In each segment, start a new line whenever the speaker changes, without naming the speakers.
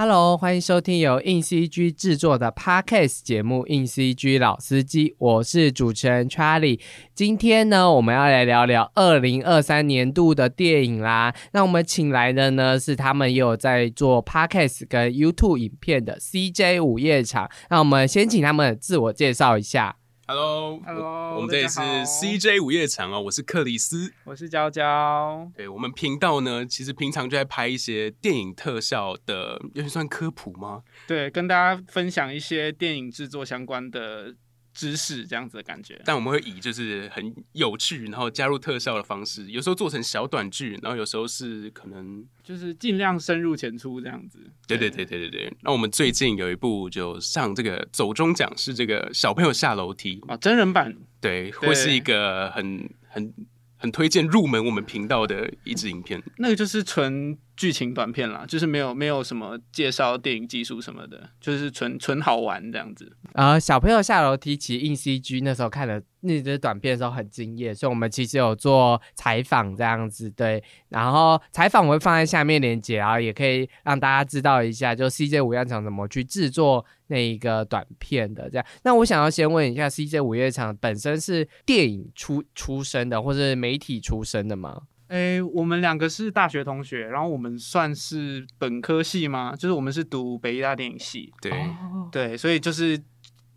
Hello，欢迎收听由硬 CG 制作的 Podcast 节目《硬 CG 老司机》，我是主持人 Charlie。今天呢，我们要来聊聊二零二三年度的电影啦。那我们请来的呢，是他们也有在做 Podcast 跟 YouTube 影片的 CJ 午夜场。那我们先请他们自我介绍一下。
Hello，Hello，我们这里是 CJ 午夜场哦，我是克里斯。
我是娇娇。
对我们频道呢，其实平常就在拍一些电影特效的，有点算科普吗？
对，跟大家分享一些电影制作相关的知识，这样子的感觉。
但我们会以就是很有趣，然后加入特效的方式，有时候做成小短剧，然后有时候是可能，
就是尽量深入浅出这样子。
对对对对对对。那我们最近有一部就上这个走中奖，是这个小朋友下楼梯，
啊，真人版
对，会是一个很很很推荐入门我们频道的一支影片。
那个就是纯剧情短片啦，就是没有没有什么介绍电影技术什么的，就是纯纯好玩这样子。
呃，小朋友下楼梯，其实硬 CG 那时候看的那支短片的时候很惊艳，所以我们其实有做采访这样子，对。然后采访我会放在下面链接，然后也可以让大家知道一下，就 CJ 午夜场怎么去制作那一个短片的这样。那我想要先问一下，CJ 五月场本身是电影出出身的，或是媒体出身的吗？
诶，我们两个是大学同学，然后我们算是本科系吗？就是我们是读北医大电影系，
对，
哦
对，所以就是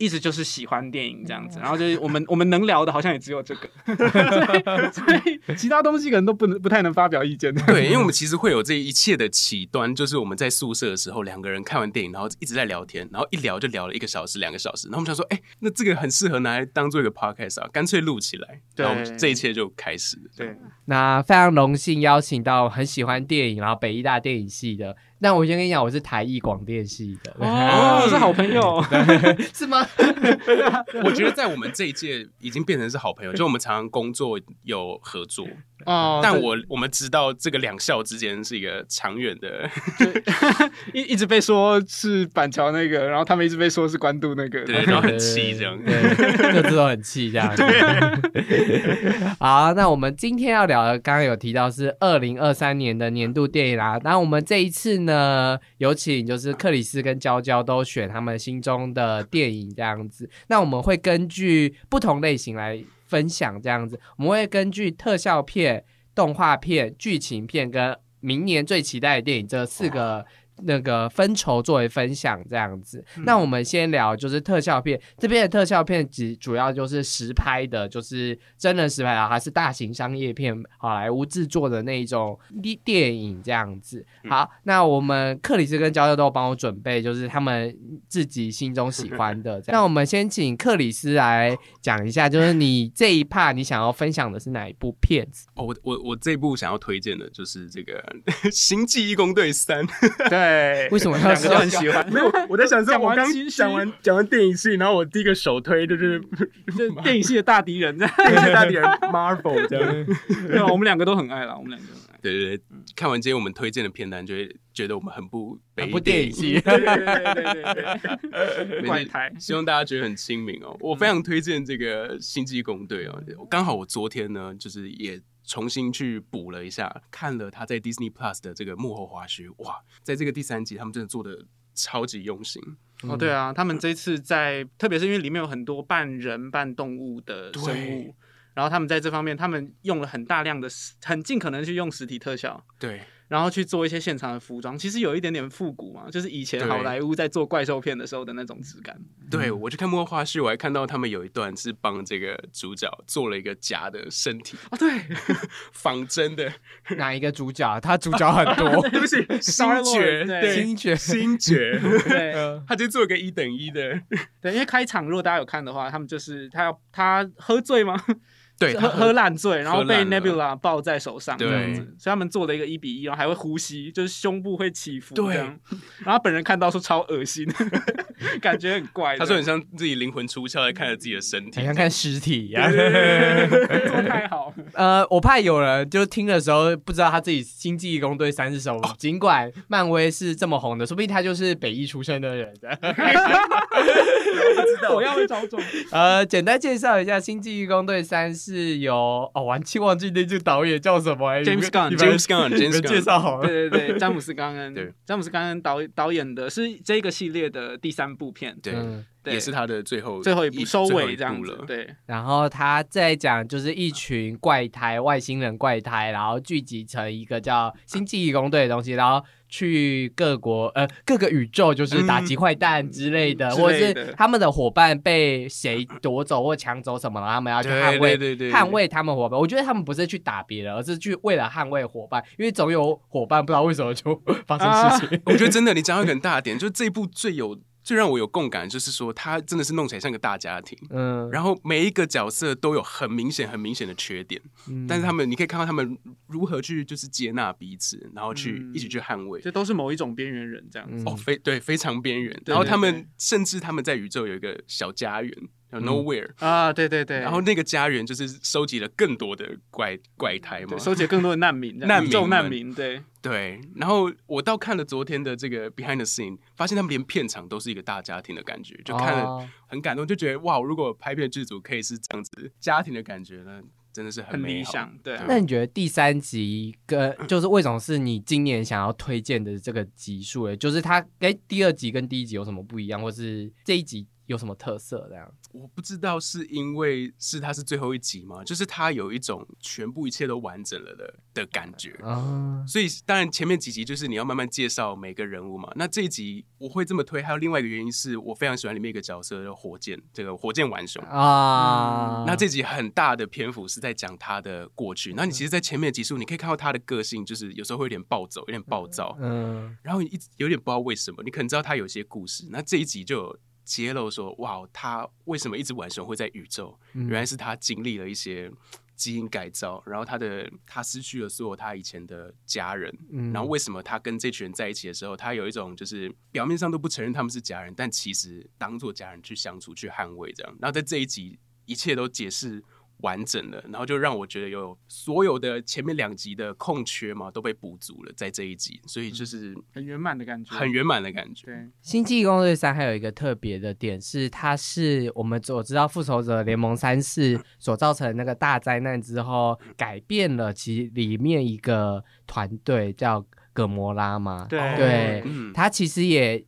一直就是喜欢电影这样子，然后就是我们 我们能聊的好像也只有这个，所以所以 其他东西可能都不能不太能发表意见。
对，因为我们其实会有这一切的起端，就是我们在宿舍的时候，两个人看完电影，然后一直在聊天，然后一聊就聊了一个小时、两个小时，然后我们想说，哎、那这个很适合拿来当做一个 podcast 啊，干脆录起来，
对
然后这一切就开始了。
对，
那非常荣幸邀请到很喜欢电影，然后北医大电影系的。那我先跟你讲，我是台艺广电系的，
哦，是好朋友，
是吗？
我觉得在我们这一届已经变成是好朋友，就我们常常工作有合作，
哦，
但我我们知道这个两校之间是一个长远的，
一一直被说是板桥那个，然后他们一直被说是关渡那个，
对，然后很气这样。
对，各自都很气这样。好，那我们今天要聊的，刚刚有提到是二零二三年的年度电影啦。那我们这一次呢，那有请就是克里斯跟娇娇都选他们心中的电影这样子。那我们会根据不同类型来分享这样子，我们会根据特效片、动画片、剧情片跟明年最期待的电影这四个。那个分筹作为分享这样子，那我们先聊就是特效片这边的特效片，只主要就是实拍的，就是真人实拍啊，还是大型商业片，好莱坞制作的那一种电电影这样子。好，那我们克里斯跟娇娇都帮我准备，就是他们自己心中喜欢的。那我们先请克里斯来讲一下，就是你这一 part 你想要分享的是哪一部片子？
哦，我我我这部想要推荐的就是这个《星际义工队三》。
对，
为什么要
两个都很喜欢？
没有，我在想说，
讲
我刚讲完讲完电影系，然后我第一个首推就是
就电影系的大敌人，
电影系大敌人 Marvel 这样。
对啊，我们两个都很爱啦，我们两个。
对对对，看完今天我们推荐的片单，就会觉得我们很不
不电影系
对对对对对对，
没事
怪胎。
希望大家觉得很亲民哦。我非常推荐这个《星际工队》哦，刚好我昨天呢，就是也重新去补了一下，看了他在 Disney Plus 的这个幕后花絮，哇，在这个第三集他们真的做的超级用心。
哦，对啊，他们这次在，特别是因为里面有很多半人半动物的生物，然后他们在这方面，他们用了很大量的实，很尽可能去用实体特效，
对，
然后去做一些现场的服装，其实有一点点复古嘛，就是以前好莱坞在做怪兽片的时候的那种质感。
对我去看幕后花絮，我还看到他们有一段是帮这个主角做了一个假的身体，
哦，对，
仿真的，
哪一个主角？他主角很多，
对不起，星爵，
对。
对，
星爵
星爵，
对。
他就做一个一等一的，
对，因为开场如果大家有看的话，他们就是他要他喝醉吗？
对，
喝喝烂醉，然后被 Nebula 抱在手上
对
这样子，所以他们做了一个一比一，然后还会呼吸，就是胸部会起伏
对
这样。然后他本人看到说超恶心，感觉很怪。
他说很像自己灵魂出窍在看着自己的身体
好，像看尸体一样。
做太好，
呃，我怕有人就听的时候不知道他自己《星际义工队三》是什么。尽管漫威是这么红的，说不定他就是北艺出身的人。
我要会找种。
呃，简单介绍一下，《星际义工队三》是由哦，完全忘记那句导演叫什么哎
James
Gunn，James Gunn，
你
James
们
Gunn
介绍好了。
对对对，詹姆斯冈恩，
对，
詹姆斯 冈恩导导演的是这个系列的第三部片，
对，
嗯。
对
也是他的最后
最后一部收尾这样。子对，
然后他在讲就是一群怪胎、外星人怪胎，然后聚集成一个叫星际义工队的东西，然后去各国呃各个宇宙，就是打击坏蛋之类的，
嗯
或者是他们的伙伴被谁夺走或抢走什么了，他们要去捍卫捍卫他们伙伴。我觉得他们不是去打别人，而是去为了捍卫伙伴，因为总有伙伴不知道为什么就发生事情。
我觉得真的，你讲到一个很大的点，就是这一部最有最让我有共感，就是说他真的是弄起来像个大家庭。
嗯，
然后每一个角色都有很明显、很明显的缺点，
嗯
但是他们你可以看到他们如何去就是接纳彼此，然后去、
嗯
一起去捍卫。
这都是某一种边缘人这样子。
嗯
哦，非对非常边缘。然后他们甚至他们在宇宙有一个小家园，叫
嗯。
Nowhere，、
啊，对对对，
然后那个家园就是收集了更多的怪怪胎嘛
对，收集更多的难民，
难民
难民，对，
对，然后我到看了昨天的这个 Behind the Scene，发现他们连片场都是一个大家庭的感觉，就看了
哦。
很感动，就觉得哇，如果拍片剧组可以是这样子家庭的感觉呢，真的是
很
美好
理想，对啊。
那你觉得第三集跟就是为什么是你今年想要推荐的这个集数？诶，就是它跟第二集跟第一集有什么不一样，或是这一集有什么特色？这样，
我不知道是因为是它是最后一集吗？就是它有一种全部一切都完整了的的感觉。
啊，
所以当然前面几集就是你要慢慢介绍每个人物嘛。那这一集我会这么推，还有另外一个原因是我非常喜欢里面一个角色，叫火箭，这个火箭浣熊。
啊，
那这集很大的篇幅是在讲他的过去。那你其实，在前面的集数，你可以看到他的个性，就是有时候会有点暴走，有点暴躁，
嗯
然后你一直有点不知道为什么。你可能知道他有些故事，那这一集就有揭露说，哇，他为什么一直晚熊会在宇宙？
嗯
原来是他经历了一些基因改造，然后他的他失去了所有他以前的家人，
嗯
然后为什么他跟这群人在一起的时候，他有一种就是表面上都不承认他们是家人，但其实当做家人去相处、去捍卫这样。然后在这一集，一切都解释完整了，然后就让我觉得有所有的前面两集的空缺嘛都被补足了，在这一集，所以就是
很圆满的感觉，
很圆满的感觉。
对，《
星际异攻略三》还有一个特别的点是，它是我们所知道《复仇者联盟三》是所造成的那个大灾难之后，改变了其里面一个团队叫葛摩拉嘛。
对。
对
嗯，
他其实也进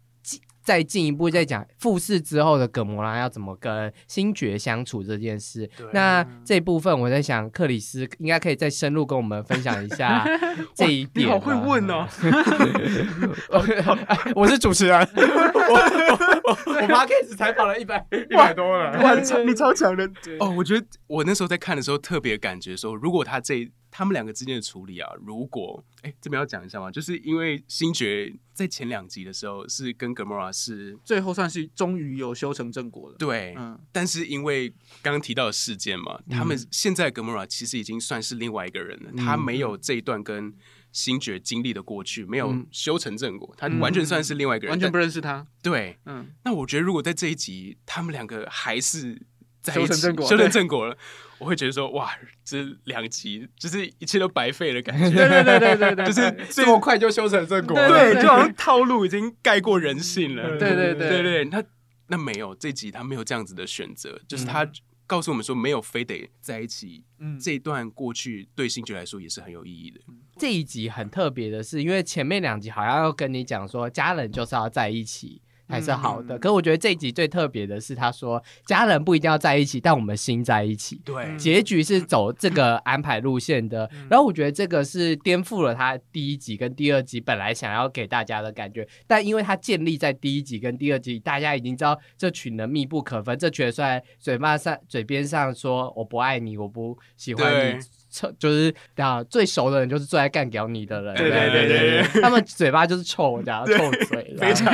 再进一步再讲复试之后的葛摩拉要怎么跟星爵相处这件事。那这部分我在想，克里斯应该可以再深入跟我们分享一下 这一点。
你好会问哦，
我是主持人，我我我 o d 采访了一百一百多人，
哇，你超你超强的哦！我觉得我那时候在看的时候，特别感觉说，如果他这他们两个之间的处理啊，如果哎这边要讲一下嘛，就是因为星爵在前两集的时候是跟 Gamora 是
最后算是终于有修成正果了，
对，
嗯，
但是因为刚刚提到的事件嘛，他们现在 Gamora 其实已经算是另外一个人了，他没有这一段跟星爵经历的过去，没有
嗯。
修成正果，他
嗯。
完全算是另外一个人，
完全不
但
认识他，
对。
嗯，
那我觉得如果在这一集他们两个还是在
修成正果
修成正果了，我会觉得说哇，这两集就是一切都白费的感觉。
对对对对对对，
就是
这么快就修成正果
对
就好像套路已经盖过人性了。
对对对
对对，那那没有这集他没有这样子的选择，就是他告诉我们说没有非得在一起。
嗯
这一段过去对星爵来说也是很有意义的。
这一集很特别的是，因为前面两集好像要跟你讲说家人就是要在一起。才是好的，
嗯。
可我觉得这一集最特别的是，他说家人不一定要在一起，但我们心在一起。
对
结局是走这个安排路线的，
嗯。
然后我觉得这个是颠覆了他第一集跟第二集本来想要给大家的感觉，但因为他建立在第一集跟第二集，大家已经知道这群人密不可分，这群人虽然嘴巴上嘴边上说我不爱你，我不喜欢你。臭 就是啊，最熟的人就是最爱干掉你的人，
对对对对
对，他们嘴巴就是臭，这样 臭嘴，
非常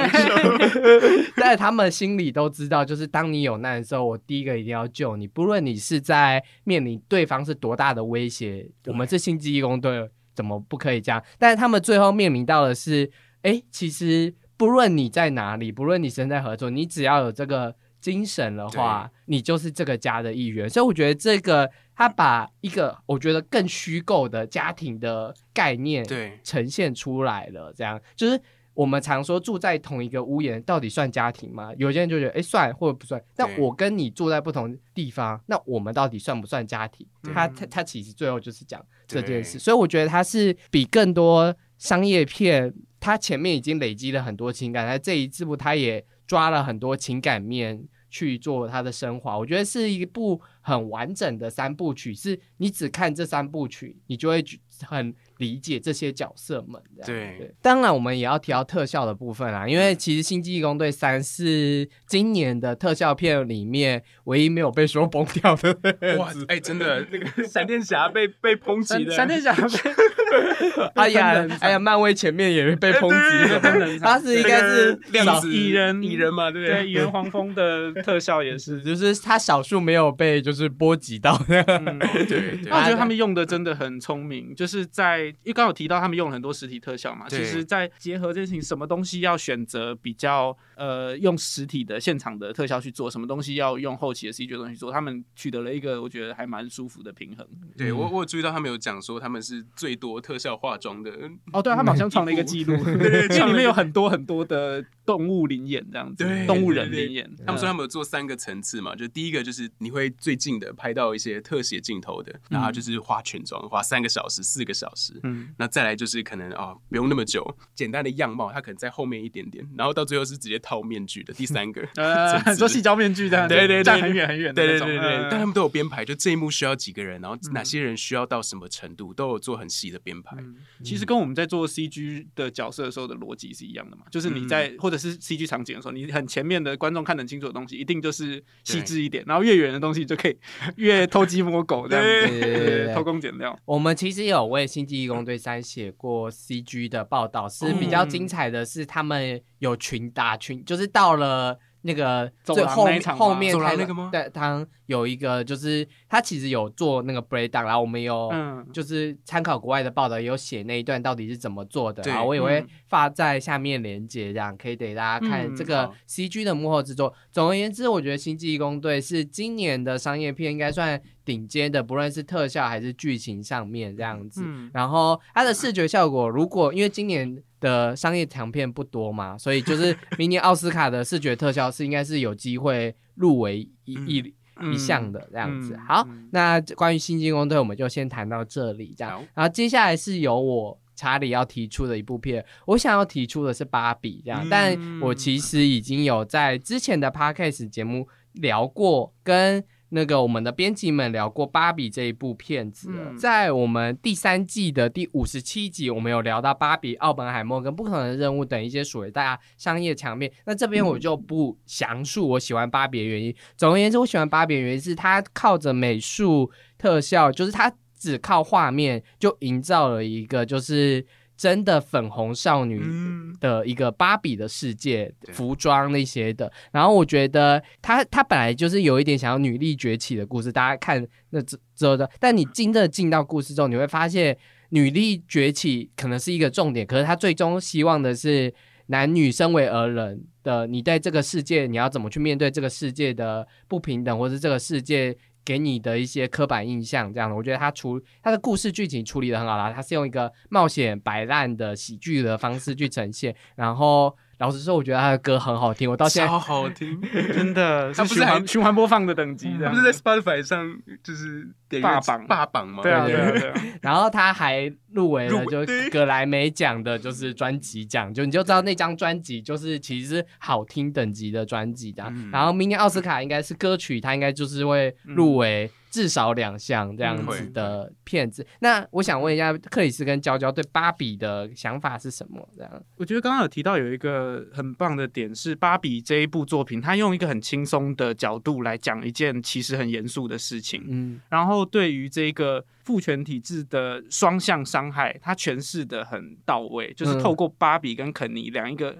但是他们心里都知道，就是当你有难的时候，我第一个一定要救你，不论你是在面临对方是多大的威胁，我们是星际义工队，怎么不可以这样？但是他们最后面临到的是，哎，其实不论你在哪里，不论你身在何处，你只要有这个精神的话，你就是这个家的一员。所以我觉得这个他把一个我觉得更虚构的家庭的概念，
对
呈现出来了，这样就是我们常说住在同一个屋檐到底算家庭吗？有些人就觉得哎算或者不算。
但
我跟你住在不同地方，那我们到底算不算家庭？他他他其实最后就是讲这件事，所以我觉得他是比更多商业片，他前面已经累积了很多情感，在这一部他也抓了很多情感面。去做他的升华，我觉得是一部很完整的三部曲。是你只看这三部曲，你就会很理解这些角色们。
对，
当然我们也要提到特效的部分啦，因为其实《星际义工队三》是今年的特效片里面唯一没有被说崩掉的。
哇，哎、真的，那个 闪电侠被被抨击的，
闪电侠被
哎呀哎呀，漫威前面也被抨击的，他是应该是少
量子
蚁人
蚁人嘛，对不
对
对？
蚁人黄蜂的特效也是。
就是他少数没有被就是波及到的。
嗯
对对
我觉得他们用的真的很聪明，就是在因为刚刚有提到他们用了很多实体特效嘛，其实，在结合这件事情，什么东西要选择比较呃用实体的现场的特效去做，什么东西要用后期的 CG 的东西去做，他们取得了一个我觉得还蛮舒服的平衡。
对我我有注意到他们有讲说他们是最多特效化妆的，
哦，对啊，他们好像创了一个记录，因为里面有很多很多的动物灵眼这样子，
对
动物人
对对
灵眼。
他们说他们有做三个层次嘛，就第一个就是你会最近的拍到一些特写镜头的，然后就是化全妆，花三个小时、四个小时。
嗯，
那再来就是可能啊、不用那么久，简单的样貌，它可能在后面一点点，然后到最后是直接套面具的第三个
呃，
层次
做细胶面具这样，
对对对
站很远很远的
对对对对，
嗯
但他们都有编排，就这一幕需要几个人，然后哪些人需要到什么程度，都有做很细的编排。
嗯其实跟我们在做 CG 的角色的时候的逻辑是一样的嘛，就是你在、或者是 CG 场景的时候，你很前面的观众看得很清楚的东西，一定就是细致一点，然后越远的东西就可以越偷鸡摸狗这样子，
对对对对
偷工减料。
我们其实有为《星际义工队三》写过 CG 的报道，是比较精彩的是他们有群打群，就是到了那个最后后面开
那个吗？
对，他有一个就是他其实有做那个 breakdown，然后我们有。
嗯，
就是参考国外的报道，有写那一段到底是怎么做的，然后我也会
嗯
发在下面连接，这样可以给大家看
嗯
这个 CG 的幕后制作。总而言之，我觉得《星际义工队》是今年的商业片应该算顶尖的，不论是特效还是剧情上面这样子。
嗯
然后它的视觉效果，如果因为今年的商业长片不多嘛，所以就是明年奥斯卡的视觉特效是应该是有机会入围一
嗯
一一项的这样子。
嗯
好
嗯，
那关于新进攻队我们就先谈到这里，这样。然后接下来是由我查理要提出的一部片，我想要提出的是芭比这样，
嗯
但我其实已经有在之前的 podcast 节目聊过，跟那个我们的编辑们聊过芭比这一部片子了。
嗯
在我们第三季的第五十七集，我们有聊到芭比、奥本海默跟不可能的任务等一些所谓大家商业墙面。那这边我就不详述我喜欢芭比的原因。总而言之，我喜欢芭比的原因是它靠着美术特效，就是它只靠画面就营造了一个就是真的粉红少女
嗯，
的一个芭比的世界，
对
服装那些的。然后我觉得她她本来就是有一点想要女力崛起的故事，大家看那之之后的，但你真的进到故事中，你会发现女力崛起可能是一个重点，可是她最终希望的是。男女身为而人的你，在这个世界，你要怎么去面对这个世界的不平等，或是这个世界给你的一些刻板印象，这样的，我觉得他处他的故事剧情处理的很好啦，他是用一个冒险摆烂的喜剧的方式去呈现。然后老实说，我觉得他的歌很好听，我到现在
超好听。
真的，
他不是还
循环播放的等级，的
他不是在 Spotify 上就是
霸榜
霸榜嘛？
对啊
对
对啊对啊，
然后他还入围了，就
入围对
格莱美奖的，就是专辑奖，就你就知道那张专辑就是其实是好听等级的专辑的。
嗯
然后明年奥斯卡应该是歌曲，他应该就是会入围至少两项这样子的片子。那我想问一下，克里斯跟娇娇对芭比的想法是什么？这样，
我觉得刚刚有提到有一个很棒的点是，芭比这一部作品，它用一个很轻松的角度来讲一件其实很严肃的事情。
嗯
然后对于这个父权体制的双向伤害，他诠释的很到位，就是
嗯
透过芭比跟肯尼两一个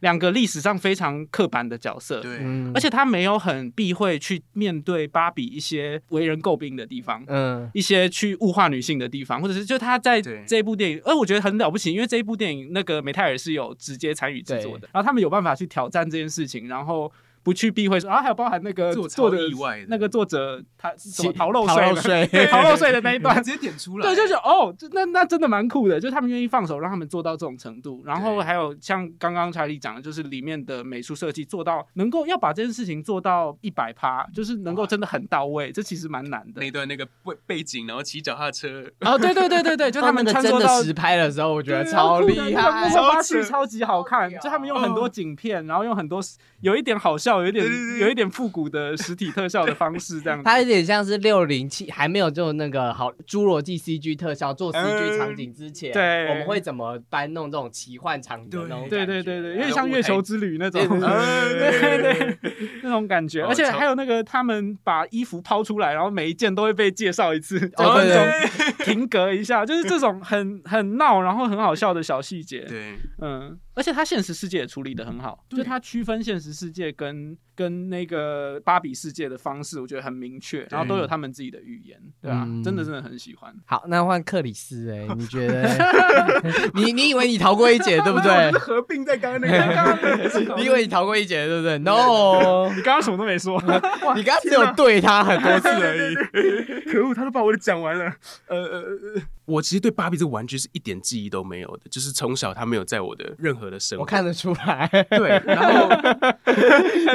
两个历史上非常刻板的角色，
对，
嗯，
而且他没有很避讳去面对芭比一些为人诟病的地方。
嗯
一些去物化女性的地方，或者是就他在
对
这一部电影，而我觉得很了不起，因为这一部电影那个美泰尔是有直接参与制作的，然后他们有办法去挑战这件事情，然后不去避讳说，啊还有包含那个
做
作者
超意外的
那个作者他什么
其
逃漏
逃漏
税
税
逃漏税的那一段
直，接点出来，
对，就是哦，这那那真的蛮酷的，就是他们愿意放手让他们做到这种程度，然后还有像刚刚查理讲的，就是里面的美术设计做到能够要把这件事情做到一百趴，就是能够真的很到位，这其实蛮难的
那。段那个背背景，然后骑脚踏车，
哦，对对对对对，就他们穿梭到
真的实拍的时候，我觉得超厉
那个幕
害。
超扯
絮超级好看，就他们用很多景片，然后用很多有一点好笑，有一点有一点复古的实体特效的方式，这样子。
它有点像是六零七还没有就那个好侏罗纪 CG 特效做 CG 场景之前，
对
我们会怎么搬弄这种奇幻场景的那种
对
感觉
对对对，有点像月球之旅那种，
对对对
对对对那种感觉。
哦
而且还有那个他们把衣服抛出来，然后每一件都会被介绍一次，
哦
就
对对
那种停格一下，就是这种很很闹，然后很好笑的小细节。
对，
嗯，而且它现实世界也处理的很好，就
对
他区分现实世界跟 Britain 跟那个芭比世界的方式，我觉得很明确，然后都有他们自己的语言，对啊，
嗯
真的真的很喜欢。
好，那换克里斯哎、你觉得？你你以为你逃过一劫对不对？
合并在刚刚那个，
你以为你逃过一劫 对不对？No，
你刚刚什么都没说，
你刚刚只有对他很多次而已。
可恶，他都把我的讲完了。呃呃呃，我其实对芭比这个玩具是一点记忆都没有的，就是从小他没有在我的任何的生活。
我看得出来。
对，然后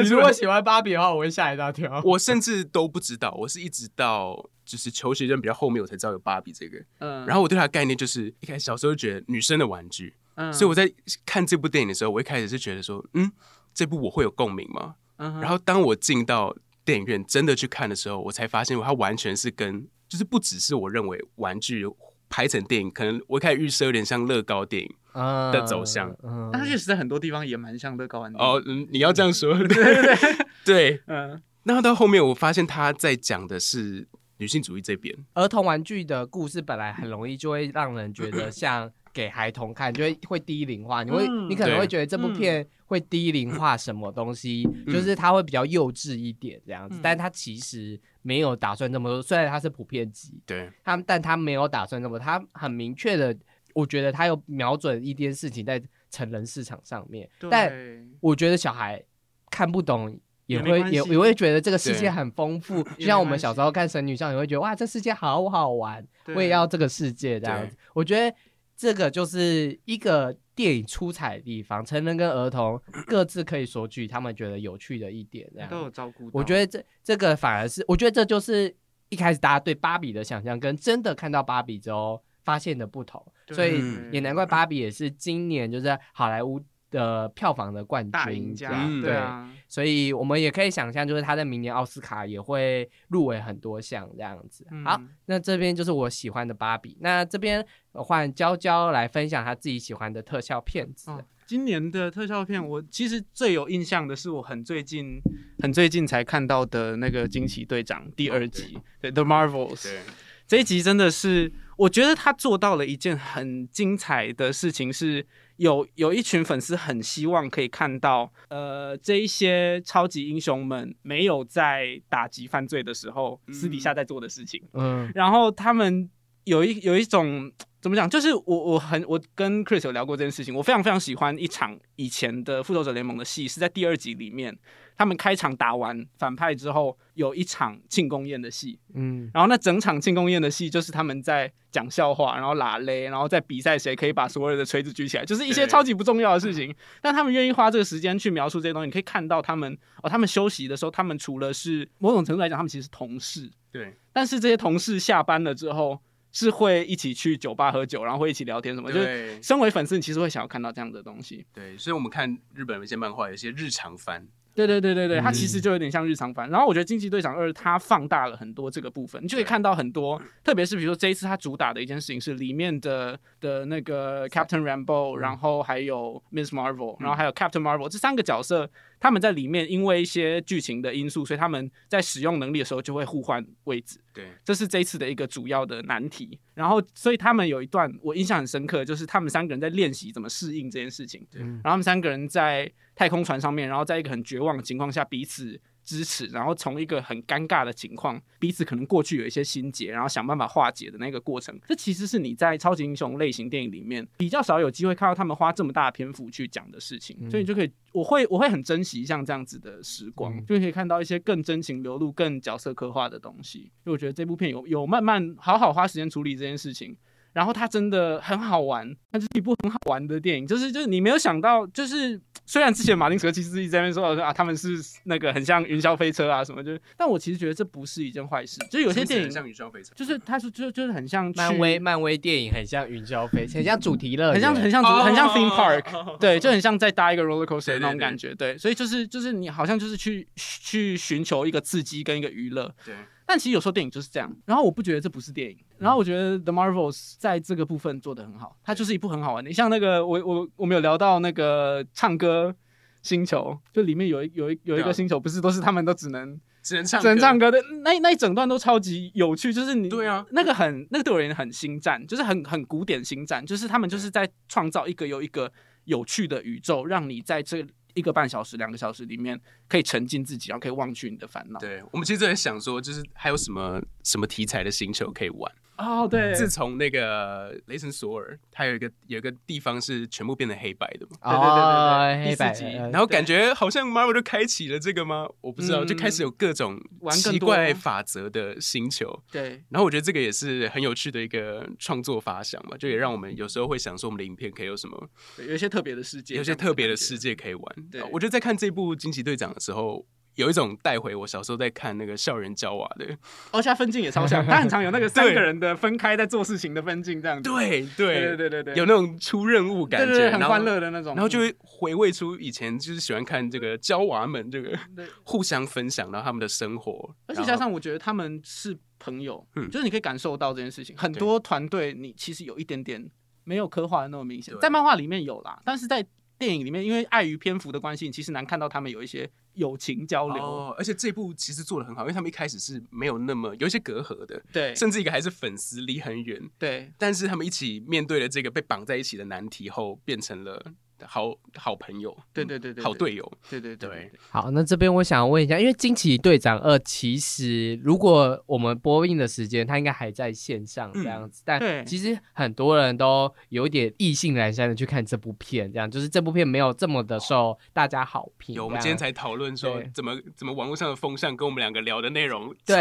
你如果喜欢芭比的话，我会吓一大跳。
我甚至都不知道，我是一直到就是求学生比较后面我才知道有芭比这个。
嗯，
然后我对它的概念就是一开始小时候就觉得女生的玩具，
嗯
所以我在看这部电影的时候，我一开始是觉得说，嗯，这部我会有共鸣吗？
嗯
然后当我进到电影院真的去看的时候，我才发现它完全是跟就是不只是我认为玩具拍成电影，可能我一开始预设有点像乐高电影
的
的走向。
嗯。
但它确实在很多地方也蛮像乐高玩具。
哦，嗯，你要这样说，对 对对。对。
嗯，
那到后面我发现他在讲的是女性主义这边，
儿童玩具的故事本来很容易就会让人觉得像给孩童看，就会会低龄化。你会，
嗯
你可能会觉得这部片会低龄化什么东西，就是它会比较幼稚一点这样子。
嗯
但它其实没有打算这么多，虽然它是普遍级，
对
他但他没有打算这么多，他很明确的，我觉得他有瞄准一件事情在成人市场上面，但我觉得小孩看不懂。也会也也会觉得这个世界很丰富，就像我们小时候看《神女像》，也》，会觉得哇，这世界好好玩，我也要这个世界这样子。我觉得这个就是一个电影出彩的地方，成人跟儿童 各自可以说句他们觉得有趣的一点，这样
都有照顾。
我觉得这这个反而是，我觉得这就是一开始大家对芭比的想象，跟真的看到芭比之后发现的不同，所以
嗯
也难怪芭比也是今年就是好莱坞的票房的冠
大赢
军，
对啊，
所以我们也可以想象，就是他在明年奥斯卡也会入围很多项这样子。
嗯
好，那这边就是我喜欢的芭比，那这边换娇娇来分享她自己喜欢的特效片子。
哦，今年的特效片，我其实最有印象的是我很最近、很最近才看到的那个《惊奇队长》第二集，对，《The Marvels》。
对，
这一集真的是，我觉得他做到了一件很精彩的事情，是有有一群粉丝很希望可以看到，呃，这一些超级英雄们没有在打击犯罪的时候，
嗯
私底下在做的事情。
嗯
然后他们有一有一种怎么讲，就是我我很我跟 Chris 有聊过这件事情，我非常非常喜欢一场以前的复仇者联盟的戏，是在第二集里面，他们开场打完反派之后，有一场庆功宴的戏，
嗯。
然后那整场庆功宴的戏就是他们在讲笑话，然后拉勒，然后在比赛谁可以把所有的锤子举起来，就是一些超级不重要的事情。但他们愿意花这个时间去描述这些东西，你可以看到他们哦，他们休息的时候，他们除了是某种程度来讲，他们其实是同事，
对，
但是这些同事下班了之后是会一起去酒吧喝酒，然后会一起聊天什么，就是，身为粉丝，你其实会想要看到这样的东西。
对，所以我们看日本有一些漫画，有一些日常番，
对对对对对，它
嗯
其实就有点像日常番。然后我觉得《惊奇队长二》它放大了很多这个部分，你就可以看到很多，特别是比如说这一次它主打的一件事情是里面的的那个 Captain Rambo，然后还有 Miss Marvel，然后还有 Captain Marvel 这三个角色，他们在里面因为一些剧情的因素，所以他们在使用能力的时候就会互换位置。
对，
这是这一次的一个主要的难题。然后，所以他们有一段我印象很深刻，就是他们三个人在练习怎么适应这件事情。
对
嗯
然后他们三个人在太空船上面，然后在一个很绝望的情况下彼此支持，然后从一个很尴尬的情况，彼此可能过去有一些心结，然后想办法化解的那个过程。这其实是你在超级英雄类型电影里面比较少有机会看到他们花这么大的篇幅去讲的事情，
嗯
所以你就可以，我会我会很珍惜像这样子的时光，
嗯
就可以看到一些更真情流露、更角色刻画的东西。所以我觉得这部片有有慢慢好好花时间处理这件事情。然后它真的很好玩，它就是一部很好玩的电影，就是就是你没有想到，就是虽然之前马丁·斯科西斯一直在那边说说啊，他们是那个很像云霄飞车啊什么，就是，但我其实觉得这不是一件坏事，就是有些电影
像云霄飞车，
就是它是就就是很像
漫威漫威电影很像云霄飞车，很像主题乐园，
很像很像
哦
很像 theme park，、
哦
对，就很像在搭一个 roller coaster 那种感觉，对，所以就是就是你好像就是去去寻求一个刺激跟一个娱乐，
对，
但其实有时候电影就是这样，然后我不觉得这不是电影，然后我觉得 The Marvels 在这个部分做的很好，它就是一部很好玩的，像那个我我我们有聊到那个唱歌星球，就里面有一有一有一个星球，不是都是他们都只能
只能唱
只能唱歌的那那一整段都超级有趣，就是你
对啊
那个很那个对我而言很星战，就是很很古典星战，就是他们就是在创造一个又一个有趣的宇宙，让你在这一个半小时、两个小时里面可以沉浸自己，然后可以忘去你的烦恼。
对，我们其实在想说，就是还有什么什么题材的星球可以玩。
哦，对，
自从那个雷神索尔，它有一个有一个地方是全部变成黑白的嘛，
对对对对
哦，
对
黑白
集
呃
然后感觉好像 Marvel 就开启了这个吗？我不知道，
嗯
就开始有各种奇怪法则的星球。
对
然后我觉得这个也是很有趣的一个创作发想嘛，就也让我们有时候会想说，我们的影片可以有什么，
有一些特别的世界，
有些特别的世界可以玩。
对
我觉得在看这部惊奇队长的时候。有一种带回我小时候在看那个校园交娃的。
哦，现在分镜也超像，他很常有那个 三个人的分开在做事情的分镜这样子。
对
对。
对
对对对对，
有那种出任务感觉，
很欢乐的那种，
然后就会回味出以前就是喜欢看这个娇娃们这个互相分享，然后他们的生活，
而且加上我觉得他们是朋友，
嗯。
就是你可以感受到这件事情。很多团队你其实有一点点没有刻画的那么明显，在漫画里面有啦，但是在电影里面，因为碍于篇幅的关系，你其实难看到他们有一些友情交流。
哦，而且这部其实做的很好，因为他们一开始是没有那么有一些隔阂的，
对
甚至一个还是粉丝离很远，
对
但是他们一起面对了这个被绑在一起的难题后，变成了好好朋友，
对对对对，
好队友，
对对对
对
好，那这边我想问一下，因为《惊奇队长二》其实如果我们播映的时间，它应该还在线上这样子，
对
但其实很多人都有一点意兴阑珊的去看这部片，这样就是这部片没有这么的受大家好评。
有我们今天才讨论说怎么怎么网络上的风向跟我们两个聊的内容，
对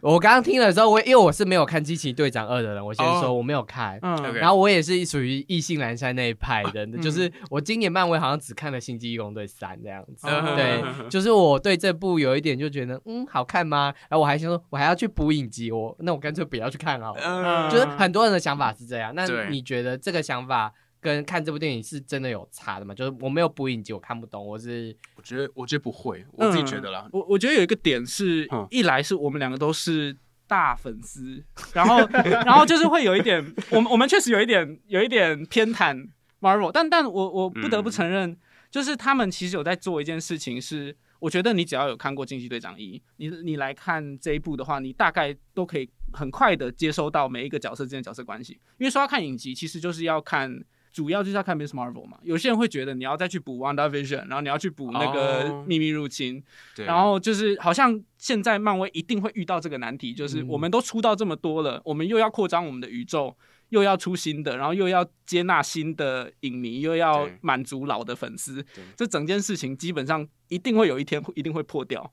我刚刚听的时候，我因为我是没有看《惊奇队长二》的人，我先
哦
说我没有看。
嗯
然后我也是属于意兴阑珊那一派的，
嗯
就是我今年漫威好像只看了《星际异攻队三》这样子，
嗯
对，就是我对这部有一点就觉得，嗯，好看吗？然后我还想说，我还要去补影集，我那我干脆不要去看好了。
嗯，
就是很多人的想法是这样，那
对
你觉得这个想法跟看这部电影是真的有差的吗？就是我没有补影集，我看不懂，我是
我觉得我觉得不会，我自己觉得啦，
我我觉得有一个点是
嗯，
一来是我们两个都是大粉丝，然后然后就是会有一点，我们我们确实有一点有一点偏袒 Marvel，但但我我不得不承认，就是他们其实有在做一件事情是。我觉得你只要有看过《惊奇队长一》，你你来看这一部的话，你大概都可以很快的接收到每一个角色之间的角色关系。因为说要看影集，其实就是要看，主要就是要看 Miss Marvel 嘛。有些人会觉得你要再去补 Wanda Vision，然后你要去补那个
哦
秘密入侵，
对，
然后就是好像现在漫威一定会遇到这个难题，就是
嗯
我们都出到这么多了，我们又要扩张我们的宇宙，又要出新的，然后又要接纳新的影迷，又要满足老的粉丝，这整件事情基本上一定会有一天 一定会破掉。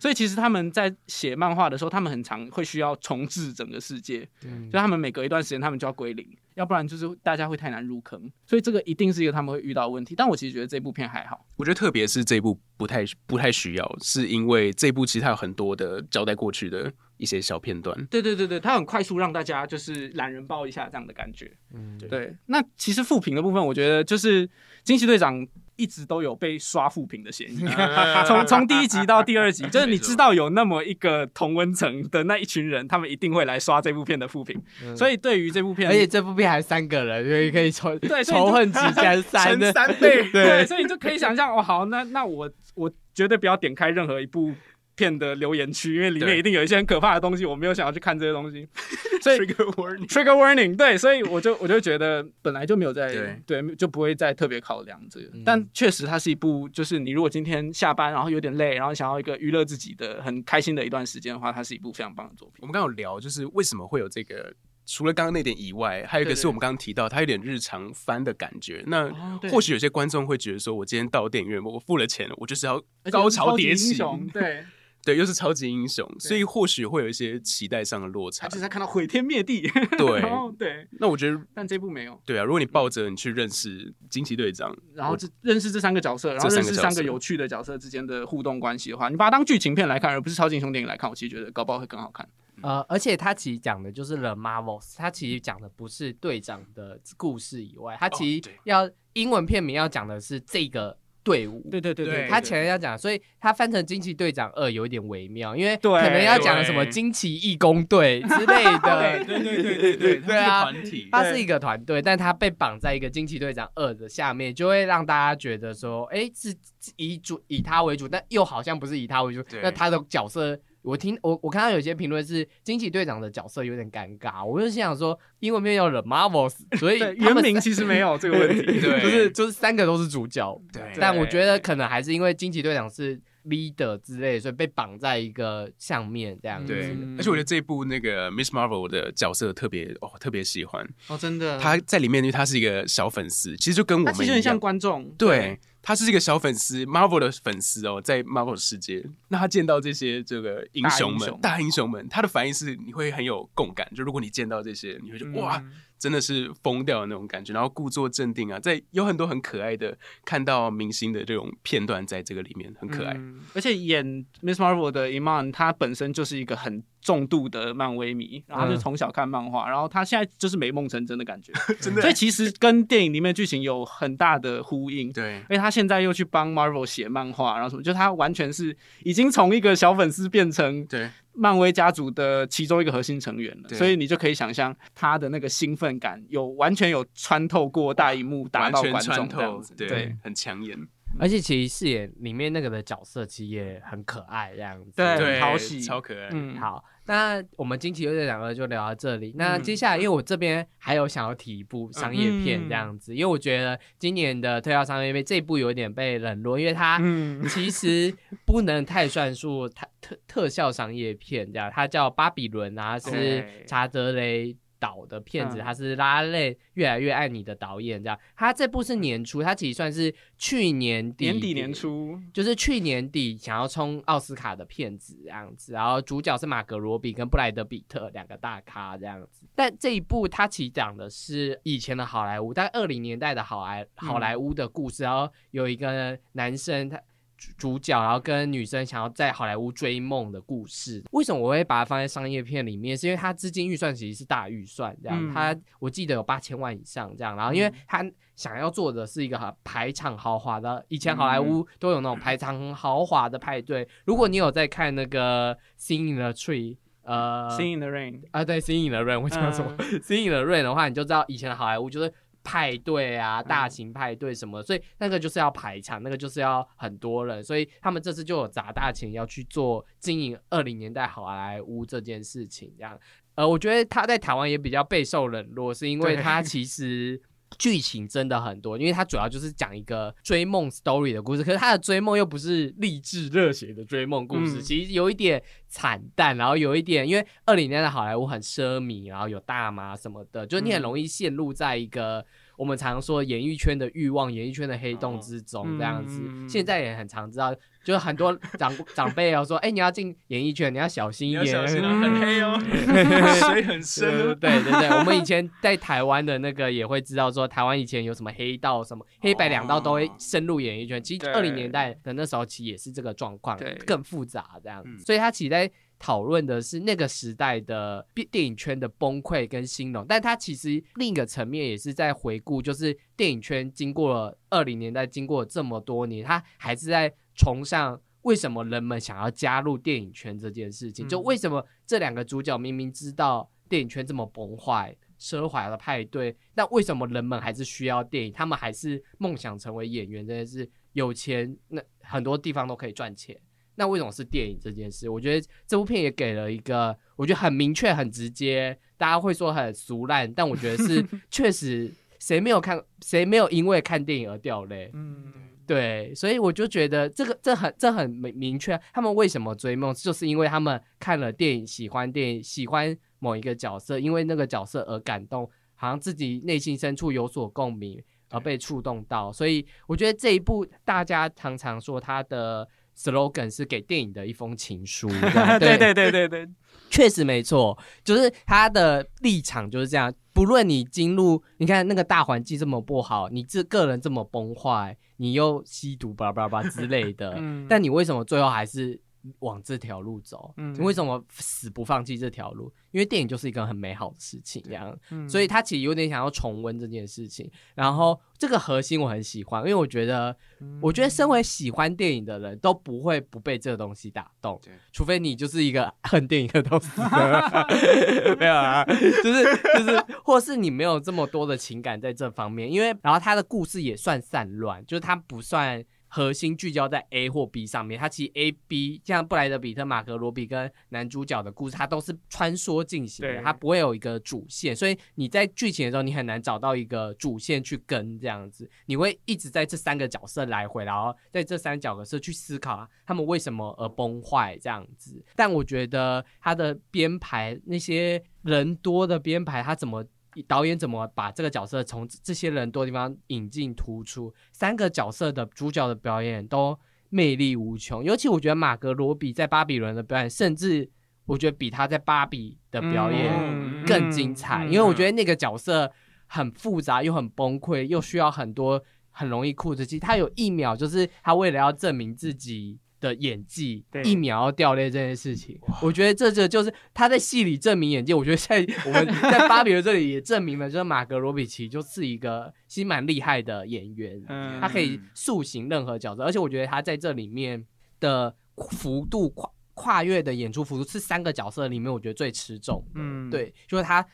所以其实他们在写漫画的时候，他们很常会需要重置整个世界，
嗯
就他们每隔一段时间他们就要归零，要不然就是大家会太难入坑。所以这个一定是一个他们会遇到的问题。但我其实觉得这部片还好。
我觉得特别是这部不太不太需要，是因为这部其实它有很多的交代过去的一些小片段，
对对对对，它很快速让大家就是懒人包一下这样的感觉。
嗯
对
对，那其实复评的部分，我觉得就是惊奇队长一直都有被刷负评的嫌疑。从从第一集到第二集，就是你知道有那么一个同温层的那一群人，他们一定会来刷这部片的负评。
嗯。
所以对于这部片，
而且这部片还三个人，所以可以仇
对
仇恨值加三。
三倍，
对，所以你就可以想象，哦，好，那那我我绝对不要点开任何一部片的留言区，因为里面一定有一些很可怕的东西，我没有想要去看这些东西，所以
Trigger warning。
trigger warning，对，所以我就我就觉得本来就没有在
对
对就不会再特别考量这个，
嗯
但确实它是一部，就是你如果今天下班然后有点累，然后想要一个娱乐自己的很开心的一段时间的话，它是一部非常棒的作品
我。们刚刚有聊，就是为什么会有这个。除了刚刚那点以外，还有一个是我们刚刚提到，它有点日常番的感觉。那或许有些观众会觉得说，我今天到电影院，我付了钱了，我就是要高潮迭起，
对，
对，又是超级英雄，所以或许会有一些期待上的落差
他就。是在看到毁天灭地，
对
然后对，
那我觉得，
但这部没有。
对啊，如果你抱着你去认识惊奇队长，
然后这认识这三个角色，然后认识
这三个
有趣的角色之间的互动关系的话，你把它当剧情片来看，而不是超级英雄电影来看，我其实觉得搞不好会更好看。
呃，而且他其实讲的就是 The Marvels，他其实讲的不是队长的故事以外，他其实
对
要、英文片名要讲的是这个队伍。
对对对
对
他前面要讲，所以他翻成《惊奇队长二》有一点微妙，因为
对
可能要讲什么惊奇义工队之类的。
对对对对对，
对啊
团体，
他是一个团队，但他被绑在一个惊奇队长二的下面，就会让大家觉得说，哎，是是以主以他为主，但又好像不是以他为主。那他的角色，我听我我看到有些评论是惊奇队长的角色有点尴尬，我就心想说，英文片叫 The Marvels，所以
原名其实没有这个问题。
对
就是就是三个都是主角，
对
但我觉得可能还是因为惊奇队长是 leader 之类，所以被绑在一个上面这样子。
而且我觉得这一部那个 Miss Marvel 的角色特别哦，特别喜欢。
哦，真的，
他在里面，因为他是一个小粉丝，其实就跟我
们其实很像。观众，
对，他是一个小粉丝，Marvel 的粉丝哦，在 Marvel 世界，那他见到这些这个英雄们、
大英雄
大英雄们，他的反应是你会很有共感。就如果你见到这些，你会觉得、
嗯
哇，真的是疯掉的那种感觉，然后故作镇定啊，在有很多很可爱的看到明星的这种片段在这个里面，很可爱。
嗯而且演 Miss Marvel 的 Iman，他本身就是一个很重度的漫威迷，然后他就
嗯
从小看漫画，然后他现在就是美梦成真的感觉，
真的
所以其实跟电影里面剧情有很大的呼应。
对
而且他现在又去帮 Marvel 写漫画，然后什么，就他完全是已经从一个小粉丝变成
对
漫威家族的其中一个核心成员了，所以你就可以想象他的那个兴奋感有完全有穿透过大荧幕打到观众这样子，，
对，很抢眼，
而且其实饰演里面那个的角色其实也很可爱这样子。
对讨喜
超可爱。
嗯，
好，那我们惊奇队长二就聊到这里。那
嗯
接下来，因为我这边还有想要提一部商业片这样子，因为我觉得今年的特效商业片这一部有点被冷落，因为它
嗯
其实不能太算数特特特效商业片这样，它叫《巴比伦》啊，是查德雷。导的片子，
嗯
他是拉类越来越爱你的导演，这样。他这部是年初，他其实算是去年底
年底年初，
就是去年底想要冲奥斯卡的片子这样子，然后主角是马格罗比跟布莱德比特两个大咖这样子。但这一部他其实讲的是以前的好莱坞，大概二零年代的好莱好莱坞的故事，然后有一个男生他。主主角，然后跟女生想要在好莱坞追梦的故事。为什么我会把它放在商业片里面？是因为它资金预算其实是大预算，这样。
嗯
它我记得有八千万以上这样。然后因为它想要做的是一个很排场豪华的，以前好莱坞都有那种排场很豪华的派对。如果你有在看那个《Sing in the Tree》，呃
Sing in the Rain，
啊，对，《Sing in the Rain》，我讲什么？Sing in the Rain》的话，你就知道以前的好莱坞就是派对啊，大型派对什么，所以那个就是要排场，那个就是要很多人，所以他们这次就有砸大钱要去做经营二零年代好莱坞这件事情，这样。呃，我觉得他在台湾也比较备受冷落，是因为他其实。剧情真的很多，因为它主要就是讲一个追梦 story 的故事，可是他的追梦又不是励志热血的追梦故事，
嗯。
其实有一点惨淡，然后有一点，因为二零年代的好莱坞很奢靡，然后有大妈什么的，就你很
嗯。
容易陷入在一个我们常说演艺圈的欲望、演艺圈的黑洞之中这样子。
嗯
现在也很常知道，就是很多长 长辈要说，哎、你要进演艺圈，你要小心一点，
小心啊，很黑哦，水很深
对
哦。
对对对，我们以 前在台湾的那个也会知道说，台湾以前有什么黑道、什么黑白两道都会深入演艺圈。其实二零年代的那时候，其实也是这个状况，更复杂这样所以他其实在讨论的是那个时代的电电影圈的崩溃跟兴隆，但他其实另一个层面也是在回顾，就是电影圈经过了二零年代，经过了这么多年，他还是在崇尚。为什么人们想要加入电影圈这件事情？
嗯
就为什么这两个主角明明知道电影圈这么崩坏、奢华的派对，但为什么人们还是需要电影？他们还是梦想成为演员这件事，有钱那很多地方都可以赚钱。那为什么是电影这件事？我觉得这部片也给了一个，我觉得很明确、很直接。大家会说很俗烂，但我觉得是 确实，谁没有看，谁没有因为看电影而掉泪？
嗯，
对，所以我就觉得这个这很这很明明确，他们为什么追梦，就是因为他们看了电影，喜欢电影，喜欢某一个角色，因为那个角色而感动，好像自己内心深处有所共鸣而被触动到。所以我觉得这一部大家常常说他的 slogan 是给电影的一封情书。
对对对对对。
确实没错，就是他的立场就是这样。不论你进入，你看那个大环境这么不好，你这个人这么崩坏，你又吸毒叭叭叭之类的，但你为什么最后还是？往这条路走，嗯为什么死不放弃这条路？因为电影就是一个很美好的事情，这样，所以他其实有点想要重温这件事情。然后这个核心我很喜欢，因为我觉得，我觉得身为喜欢电影的人都不会不被这个东西打动，除非你就是一个恨电影的东西，没有啊，就是就是，或是你没有这么多的情感在这方面。因为然后他的故事也算散乱，就是他不算。核心聚焦在 A 或 B 上面，它其实 A、B 像布莱德比特、马格罗比跟男主角的故事，它都是穿梭进行的，它不会有一个主线，所以你在剧情的时候，你很难找到一个主线去跟这样子，你会一直在这三个角色来回，然后在这三角色去思考啊他们为什么而崩坏这样子。但我觉得它的编排那些人多的编排，它怎么？导演怎么把这个角色从这些人多地方引进突出？三个角色的主角的表演都魅力无穷，尤其我觉得马格罗比在巴比伦的表演，甚至我觉得比他在芭比的表演更精彩，因为我觉得那个角色很复杂又很崩溃，又需要很多很容易哭的戏。他有一秒就是他为了要证明自己。的演技一秒要掉泪这件事情，我觉得这这就是他在戏里证明演技。我觉得在 我们在芭比的这里也证明了，就是马格罗比奇就是一个其实蛮厉害的演员，他可以塑形任何角色，而且我觉得他在这里面的幅度跨跨越的演出幅度是三个角色里面我觉得最吃重。嗯，对，就是他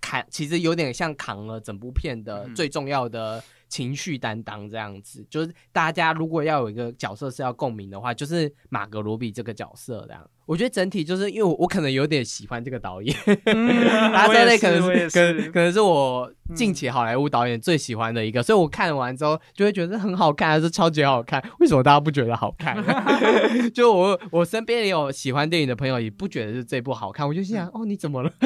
扛，其实有点像扛了整部片的最重要的。情绪担当这样子，就是大家如果要有一个角色是要共鸣的话，就是马格罗比这个角色这样。我觉得整体就是因为我我可能有点喜欢这个导演，
他在
那可能是可能是我近期好莱坞导演最喜欢的一个，所以我看完之后就会觉得很好看，还是超级好看。为什么大家不觉得好看？就我我身边也有喜欢电影的朋友，也不觉得是这部好看。我就心想，哦，你怎么了？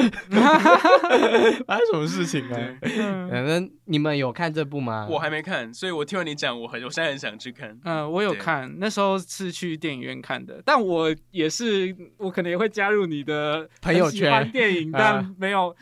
发生什么事情啊？反正你们有看这部吗？
我还没看，所以我听完你讲，我很我现在很想去看。
嗯，我有看，那时候是去电影院看的，但我也是。我可能也会加入你的
朋友圈
电影，但没有。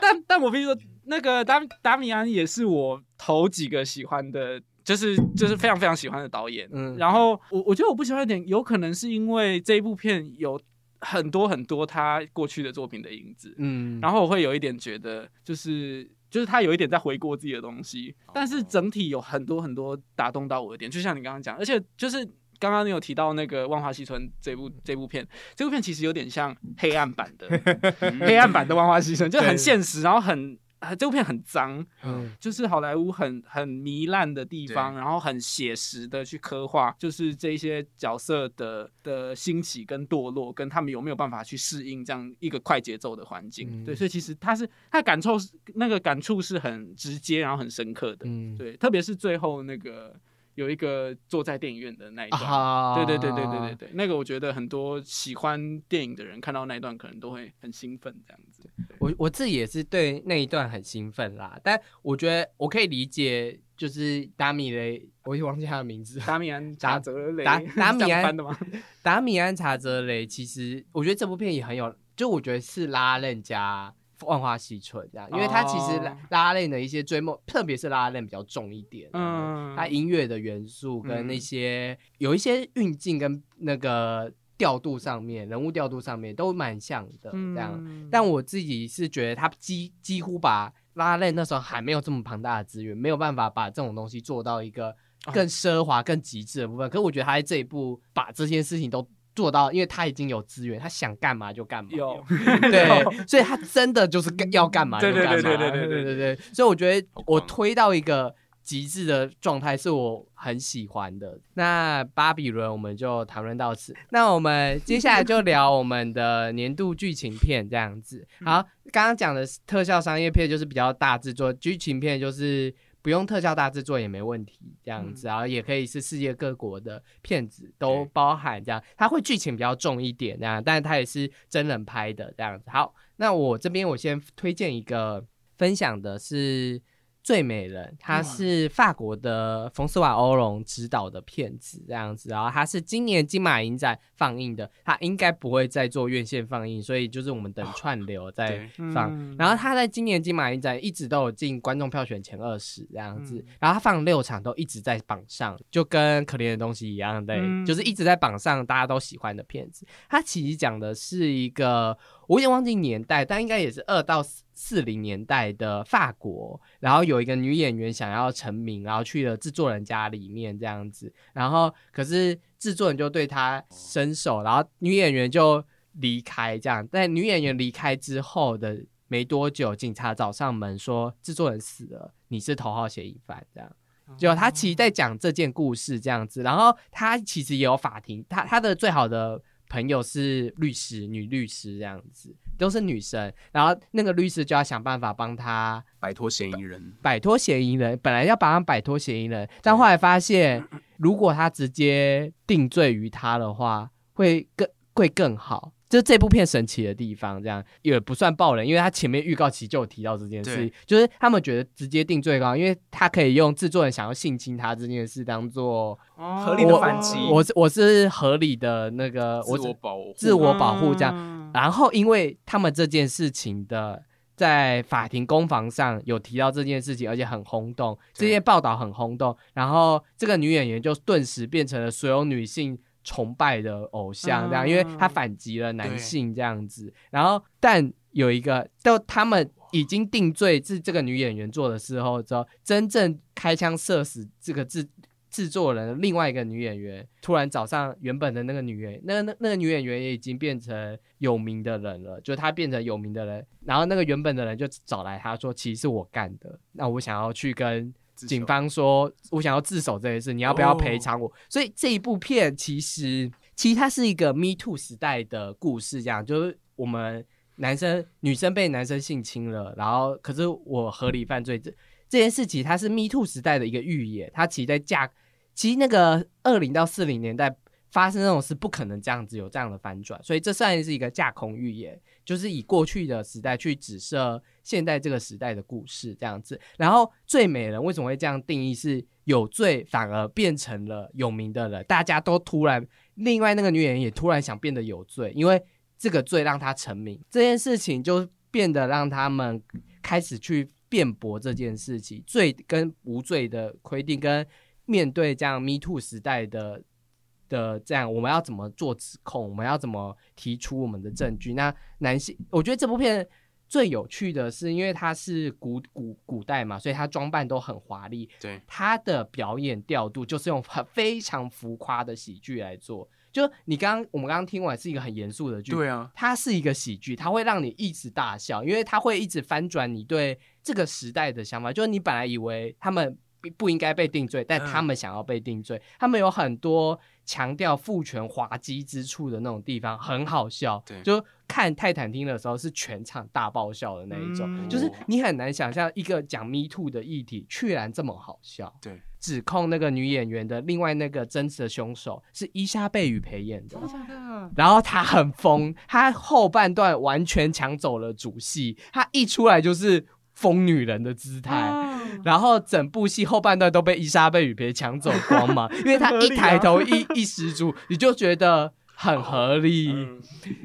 但 但我必须说，那个达达米安也是我头几个喜欢的，就是就是非常非常喜欢的导演。嗯，然后我我觉得我不喜欢一点，有可能是因为这一部片有很多很多他过去的作品的影子。嗯，然后我会有一点觉得，就是就是他有一点在回顾自己的东西，但是整体有很多很多打动到我的点，就像你刚刚讲，而且就是。刚刚你有提到那个《万花西村》这部这部片，这部片其实有点像黑暗版的 黑暗版的《万花西村》，就很现实，然后很这部片很脏，嗯，就是好莱坞很很糜烂的地方，然后很写实的去刻画，就是这些角色的的兴起跟堕落，跟他们有没有办法去适应这样一个快节奏的环境。对，所以其实他是他感受那个感触是很直接，然后很深刻的。嗯，对，特别是最后那个。有一个坐在电影院的那一段，对对对对对对对，那个我觉得很多喜欢电影的人看到那一段可能都会很兴奋这样子。
我我自己也是对那一段很兴奋啦，但我觉得我可以理解，就是达米雷，我也忘记他的名字，
达米安查泽雷，
达 达米安
的吗？
达米安查泽雷，其实我觉得这部片也很有，就我觉得是拉链加。万花西春这样，因为它其实拉拉链的一些追梦，特别是拉链比较重一点，嗯，它音乐的元素跟那些有一些运镜跟那个调度上面，人物调度上面都蛮像的这样。但我自己是觉得，他几几乎把拉链那时候还没有这么庞大的资源，没有办法把这种东西做到一个更奢华、更极致的部分。可是我觉得他在这一步把这些事情都。做到，因为他已经有资源，他想干嘛就干嘛。
有，
对，所以他真的就是要干嘛就干嘛。
对对对对对
对对对。所以我觉得我推到一个极致的状态是我很喜欢的。那巴比伦我们就讨论到此，那我们接下来就聊我们的年度剧情片这样子。好，刚刚讲的特效商业片就是比较大制作，剧情片就是。不用特效大制作也没问题这样子，然后也可以是世界各国的片子都包含这样，它会剧情比较重一点这样，但是它也是真人拍的这样子。好，那我这边我先推荐一个分享的是。最美人，它是法国的冯斯瓦欧龙执导的片子，这样子，然后它是今年金马影展放映的，它应该不会再做院线放映，所以就是我们等串流再放。然后它在今年金马影展一直都有进观众票选前二十这样子，然后它放六场都一直在榜上，就跟可怜的东西一样，对，就是一直在榜上，大家都喜欢的片子。它其实讲的是一个。我有点忘记年代，但应该也是二到四零年代的法国。然后有一个女演员想要成名，然后去了制作人家里面这样子。然后可是制作人就对他伸手，然后女演员就离开。这样，在女演员离开之后的没多久，警察找上门说制作人死了，你是头号嫌疑犯。这样，就他其实在讲这件故事这样子。然后他其实也有法庭，他他的最好的。朋友是律师，女律师这样子，都是女生。然后那个律师就要想办法帮他
摆脱嫌疑人，
摆脱嫌疑人。本来要帮他摆脱嫌疑人，但后来发现，如果他直接定罪于他的话，会更会更好。就这部片神奇的地方，这样也不算爆人，因为他前面预告期就有提到这件事，就是他们觉得直接定罪高，因为他可以用制作人想要性侵他这件事当做
合理的反击。
我我是合理的那个
自我保护，
自我保护这样。然后因为他们这件事情的在法庭攻防上有提到这件事情，而且很轰动，这些报道很轰动，然后这个女演员就顿时变成了所有女性。崇拜的偶像这样，因为她反击了男性这样子，然后但有一个，到他们已经定罪是这个女演员做的时候之后，真正开枪射死这个制制作人另外一个女演员，突然找上原本的那个女演，那那那个女演员也已经变成有名的人了，就她变成有名的人，然后那个原本的人就找来她说，其实是我干的，那我想要去跟。警方说：“我想要自首这件事，你要不要赔偿我？”所以这一部片其实，其实它是一个 Me Too 时代的故事，这样就是我们男生、女生被男生性侵了，然后可是我合理犯罪这这件事情，它是 Me Too 时代的一个预言。它其实在架，其实那个二零到四零年代。发生那种事不可能这样子有这样的反转，所以这算是一个架空预言，就是以过去的时代去指涉现代这个时代的故事这样子。然后最美人为什么会这样定义？是有罪反而变成了有名的人，大家都突然，另外那个女演员也突然想变得有罪，因为这个罪让她成名，这件事情就变得让他们开始去辩驳这件事情，罪跟无罪的规定，跟面对这样 Me Too 时代的。的这样，我们要怎么做指控？我们要怎么提出我们的证据？那男性，我觉得这部片最有趣的是，因为它是古古古代嘛，所以它装扮都很华丽。
对，
它的表演调度就是用很非常浮夸的喜剧来做。就你刚刚我们刚刚听完是一个很严肃的剧，
对啊，
它是一个喜剧，它会让你一直大笑，因为它会一直翻转你对这个时代的想法。就是你本来以为他们不应该被定罪，但他们想要被定罪，他们有很多。强调父权滑稽之处的那种地方很好笑，
对，
就看泰坦厅的时候是全场大爆笑的那一种，就是你很难想象一个讲 Me Too 的议题居然这么好笑。
对，
指控那个女演员的另外那个真实的凶手是伊莎贝与培演的，然后他很疯，他后半段完全抢走了主戏，他一出来就是。疯女人的姿态，然后整部戏后半段都被伊莎贝雨培抢走光芒，因为她一抬头一一失足，你就觉得很合理，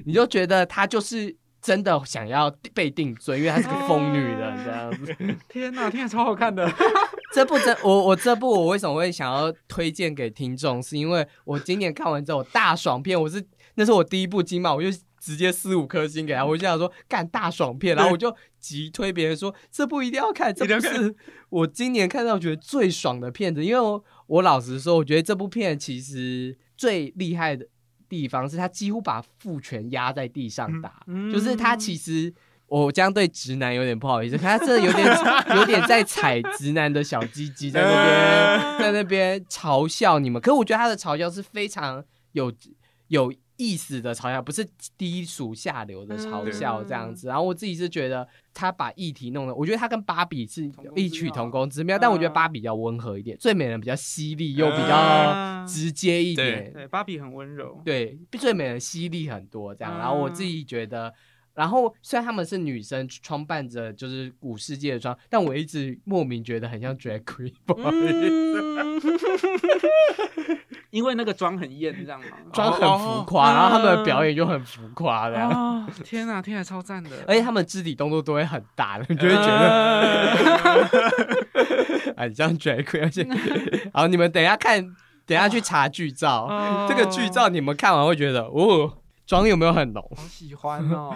你就觉得她就是真的想要被定罪，因为她是个疯女人这样子。
天哪，天超好看的！
这部真我我这部我为什么会想要推荐给听众，是因为我今年看完之后大爽片，我是那是我第一部金马，我就。直接四五颗星给他，我就想说干大爽片，然后我就急推别人说这部一定要看，这部是 我今年看到觉得最爽的片子。因为我我老实说，我觉得这部片其实最厉害的地方是他几乎把父权压在地上打，就是他其实我这样对直男有点不好意思，可他真的有点有点在踩直男的小鸡鸡，在那边 在那边嘲笑你们。可是我觉得他的嘲笑是非常有有意思的嘲笑，不是低俗下流的嘲笑这样子。然后我自己是觉得他把议题弄得，我觉得他跟芭比是异曲同工之妙，但我觉得芭比比较温和一点，最美人比较犀利又比较直接一点。
对，芭比很温柔。
对，最美人犀利很多这样。然后我自
嗯
己觉得。然后虽然他们是女生装扮着就是古世界的装，但我一直莫名觉得很像 drag queen，不好意思，
嗯，因为那个妆很艳，这样吗？
妆很浮夸，
哦
然后他们的表演就很浮夸这样，
哦，天哪，听起来超赞的。
而且他们肢体动作都会很大的，你就会觉
呃
得，哎，你像 drag queen，而且，好，你们等一下看，等一下去查剧照，
哦。
这个剧照你们看完会觉得，哦，妆有没有很浓？
好喜欢哦，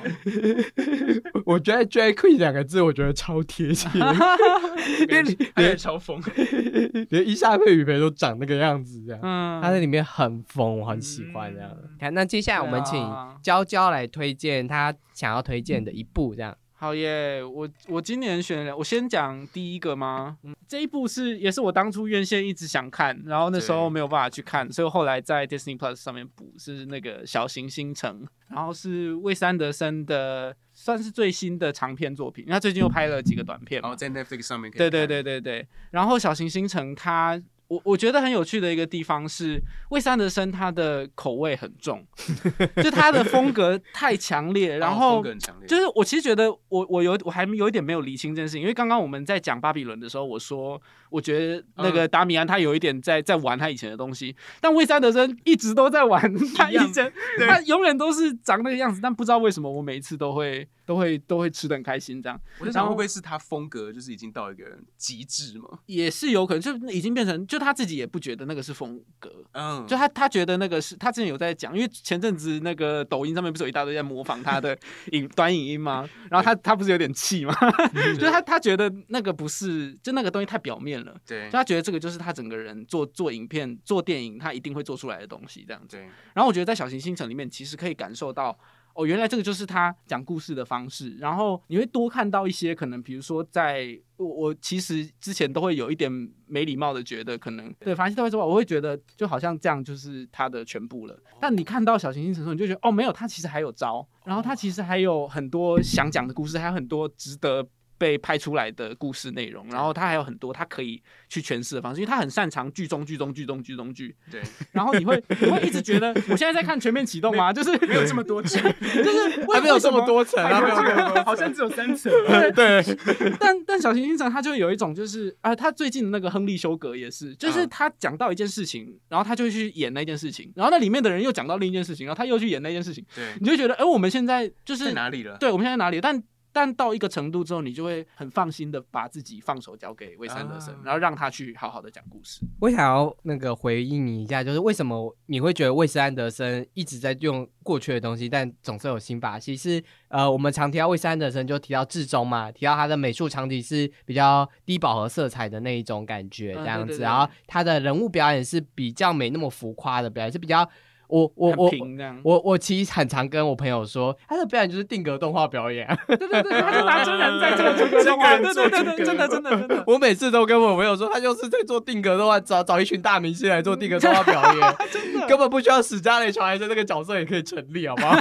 我觉得 drag queen 两个字，我觉得超贴切，因为你
还有
连
超疯，
连伊莎贝雨培都长那个样子，这样。
嗯，
他在里面很疯，我很喜欢这样。看，那接下来我们请娇娇来推荐她想要推荐的一部，这样。
好耶！我我今年选了，我先讲第一个吗？嗯，这一部是也是我当初院线一直想看，然后那时候没有办法去看，所以我后来在 Disney Plus 上面补，是那个小行星城，然后是魏三德森的算是最新的长片作品，他最近又拍了几个短片嘛
然后。在 Netflix 上面可以
对对对对对，然后小行星城它。我我觉得很有趣的一个地方是，魏三德森他的口味很重，就他的风格太强烈，然
哦
后就是我其实觉得我我有我还有一点没有理清这件事情，因为刚刚我们在讲巴比伦的时候，我说我觉得那个达米安他有一点在在玩他以前的东西，但魏三德森一直都在玩 他以前，他永远都是长那个样子，但不知道为什么我每一次都会都会都会吃的很开心，这样
我在想会不会是他风格就是已经到一个极致嘛？
也是有可能，就已经变成就他自己也不觉得那个是风格。
嗯，
就他，他觉得那个是他之前有在讲，因为前阵子那个抖音上面不是有一大堆在模仿他的 影短影音吗？然后他他不是有点气吗？就是他他觉得那个不是，就那个东西太表面了，
对
就他觉得这个就是他整个人做做影片、做电影，他一定会做出来的东西这样子。
对，
然后我觉得在小行星城里面，其实可以感受到。哦，原来这个就是他讲故事的方式，然后你会多看到一些可能，比如说在我我其实之前都会有一点没礼貌的觉得，可能对法西特会说，我会觉得就好像这样就是他的全部了。但你看到小行星城市，你就觉得哦，没有，他其实还有招，然后他其实还有很多想讲的故事，还有很多值得。被拍出来的故事内容，然后他还有很多他可以去诠释的方式，因为他很擅长剧中剧中剧中剧中剧，
对，
然后你会你会一直觉得，我现在在看全面启动吗？就是
没有这么多层，
就是
还没有这么多层，还没有这么
好像只有三层。
对，
但但小行星城他就有一种就是啊，他最近的那个亨利修格也是，就是
嗯
他讲到一件事情，然后他就去演那件事情，然后那里面的人又讲到另一件事情，然后他又去演那件事情，
对，
你就觉得，哎、我们现在就是
在哪里了？
对，我们现在哪里？但但到一个程度之后，你就会很放心的把自己放手交给魏三德森，
啊
然后让他去好好的讲故事。
我想要那个回应你一下，就是为什么你会觉得魏斯安德森一直在用过去的东西，但总是有新把戏？是呃，我们常提到魏斯安德森，就提到至中嘛，提到他的美术场景是比较低饱和色彩的那一种感觉，
嗯
这样子，
对对对
然后他的人物表演是比较没那么浮夸的表演，是比较我我我。我我其实很常跟我朋友说，他的表演就是定格动画表演、啊。
对对对，他就拿真人在这个 这个动画，对对对对，
真
真的真的真的。
我每次都跟我朋友说，他就是在做定格动画，找找一群大明星来做定格动画表演，真的根本不需要史嘉蕾·乔安森这个角色也可以成立，好不好？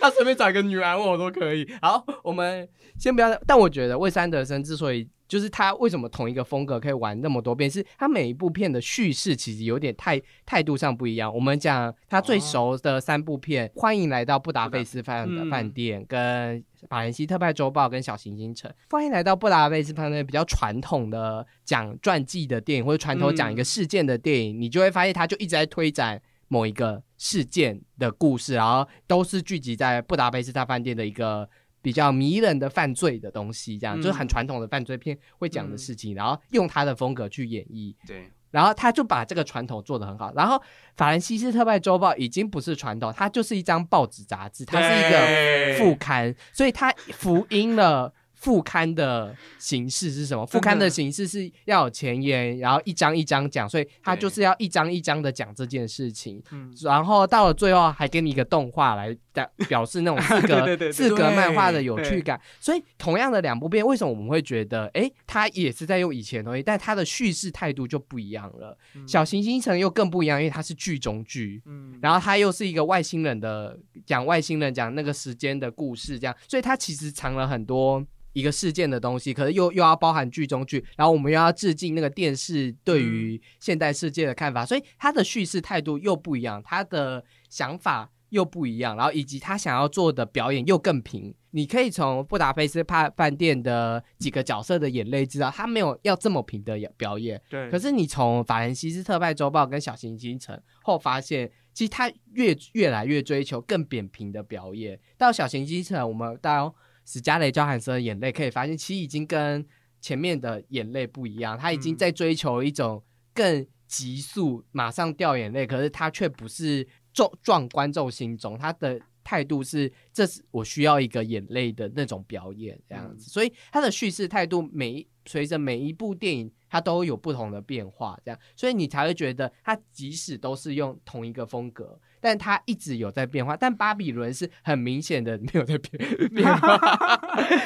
他随便找一个女安我都可以。好，我们先不要，但我觉得魏三德森之所以就是他为什么同一个风格可以玩那么多遍，是他每一部片的叙事其实有点态态度上不一样。我们讲他最熟的三部片，欢迎来到布达佩斯饭
嗯
饭店》跟。法兰西特派周报跟小行星城，欢迎来到布达佩斯饭店比较传统的讲传记的电影，或者传统讲一个事件的电影，你就会发现他就一直在推展某一个事件的故事，然后都是聚集在布达佩斯大饭店的一个比较迷人的犯罪的东西，这样、
嗯
就是很传统的犯罪片会讲的事情，然后用他的风格去演绎。
对，
然后他就把这个传统做得很好。然后法兰西斯特派周报已经不是传统，它就是一张报纸杂志，它是一个副刊，所以它福音 了。副刊的形式是什么？副刊的形式是要有前言，然后一章一章讲，所以他就是要一章一章的讲这件事情。
嗯
然后到了最后还给你一个动画来表表示那种四格 四格漫画的有趣感。所以同样的两部片，为什么我们会觉得，哎，他也是在用以前的东西，但他的叙事态度就不一样了。小行星城又更不一样，因为它是剧中剧。
嗯，
然后它又是一个外星人的讲外星人讲那个时间的故事，这样，所以它其实藏了很多一个事件的东西，可是又又要包含剧中剧，然后我们又要致敬那个电视对于现代世界的看法，所以他的叙事态度又不一样，他的想法又不一样，然后以及他想要做的表演又更平。你可以从布达佩斯饭饭店的几个角色的眼泪知道，他没有要这么平的表演，
对，
可是你从法兰西斯特派周报跟小行星城后发现，其实他越越来越追求更扁平的表演。到小行星城，我们到史嘉蕾·焦翰森的眼泪可以发现，其实已经跟前面的眼泪不一样，他已经
嗯。
在追求一种更急速、马上掉眼泪，可是他却不是撞撞观众心中，他的。态度是，这是我需要一个眼泪的那种表演，这样子，所以他的叙事态度每一随着每一部电影，它都有不同的变化，这样，所以你才会觉得它即使都是用同一个风格，但它一直有在变化。但巴比伦是很明显的没有在变 变化，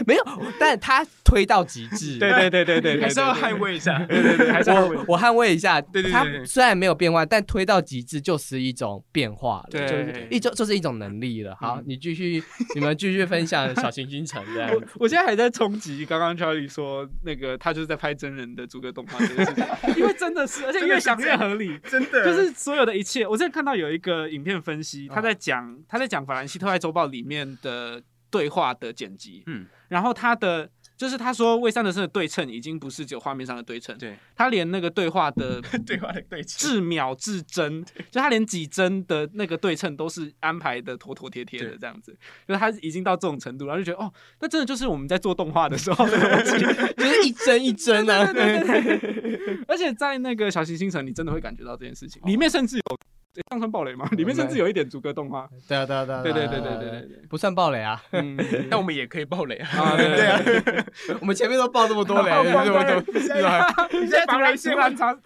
没有，但它推到极致。
对对对对对，
还是要捍，卫一下。
对对对，还是要捍卫
我我捍卫一下，
对对对它
虽然没有变化，但推到极致就是一种变化了，
对
就是一种就是一种能力了。好，你继续，你们继续分享小行星城这样
我。我现在还在冲击刚刚 Charlie 说那个他就是在拍真人的逐格动画这件事情，因为真的是，而且越想越合理，
真的
就是所有的一切。我之前看到有一个影片分析，他在讲他在讲法兰西特派周报里面的对话的剪辑，
嗯，
然后他的。就是他说，魏三德森的对称已经不是只有画面上的对称，
对。
他连那个对话的
对话的对称，
至秒至帧，就他连几帧的那个对称都是安排的妥妥帖帖的这样子，就是他已经到这种程度，然后就觉得哦，那真的就是我们在做动画的时候的东西，
就是一帧一帧啊，
而且在那个小行星城，你真的会感觉到这件事情，里面甚至有。诶这样算暴雷吗？里面甚至有一点逐格动画。
对啊对啊对啊，
对对对对对对对。
不算暴雷啊。
嗯，
但我们也可以暴雷啊！
啊，对对啊，
我们前面都爆这么多雷，
爆
你怎么
雷
怎么
你现在
你现在突然突然查，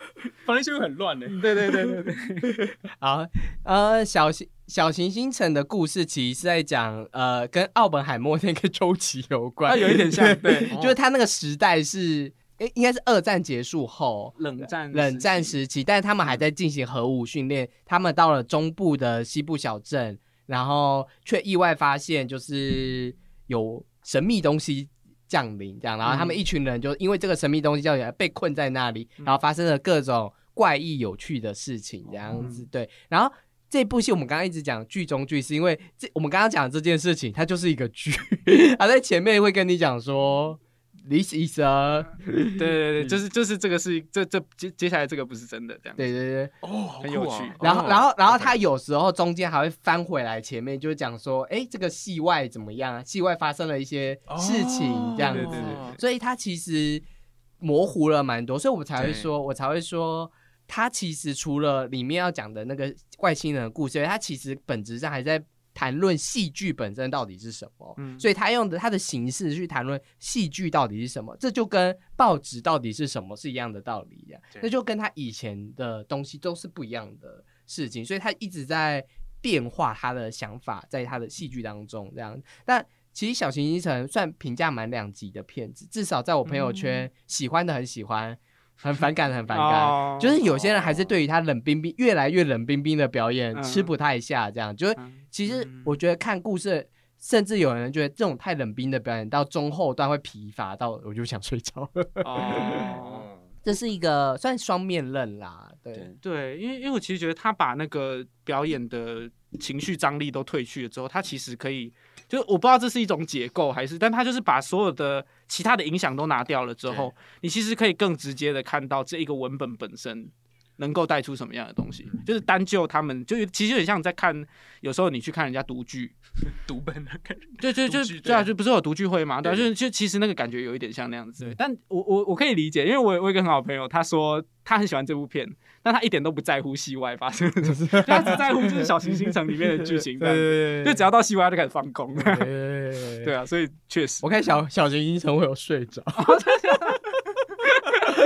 防雷线会很乱的。
对对对对对，
好，呃，小行小行星城的故事其实是在讲，呃，跟奥本海默那个周期有关，
啊，有一点像，对，
就是他那个时代是，诶，应该是二战结束后。
冷战
冷战
时期，
但是他们还在进行核武训练。他们到了中部的西部小镇，然后却意外发现，就是有神秘东西降临，这样，然后他们
嗯
一群人就因为这个神秘东西降临，被困在那里，
嗯
然后发生了各种怪异有趣的事情，这样
嗯
子。对，然后这部戏我们刚刚一直讲剧中剧，是因为这我们刚刚讲的这件事情，它就是一个剧，他在前面会跟你讲说。This is a，
对对对，就是就是这个是这这接接下来这个不是真的这样，
对对对，
哦，
很有趣。
然后，
哦
然后，然后他有时候中间还会翻回来前面，就是讲说，哎，这个戏外怎么样啊？戏外发生了一些事情，这样子，所以他其实模糊了蛮多，所以我才会说，我才会说，他其实除了里面要讲的那个外星人的故事，他其实本质上还在谈论戏剧本身到底是什么。
嗯
所以他用的他的形式去谈论戏剧到底是什么，这就跟报纸到底是什么是一样的道理一样。那就跟他以前的东西都是不一样的事情，所以他一直在变化他的想法，在他的戏剧当中这样。但其实《小行星城》算评价蛮两极的片子，至少在我朋友圈，喜欢的很喜欢，很反感很反感。
哦
就是有些人还是对于他冷冰冰、越来越冷冰冰的表演
嗯
吃不太下，这样就是
嗯
其实
嗯
我觉得看故事，甚至有人觉得这种太冷冰的表演到中后段会疲乏到我就想睡觉了。
哦，
这是一个算双面刃啦，对
对
对，因为因为我其实觉得他把那个表演的情绪张力都褪去了之后，他其实可以，就是我不知道这是一种解构还是，但他就是把所有的其他的影响都拿掉了之后，你其实可以更直接的看到这一个文本本身能够带出什么样的东西。就是单就他们，就其实有点像在看，有时候你去看人家读剧，
读本的感觉。
对对就对啊，就不是有读剧会嘛？对啊，就就其实那个感觉有一点像那样子。但我我我可以理解，因为我我有一个很好朋友，他说他很喜欢这部片，但他一点都不在乎戏外发生的事，他只在乎就是小行星城里面的剧情。
对
就只要到戏外他就开始放空。
对
对啊，所以确实
我看小小行星城会有睡着，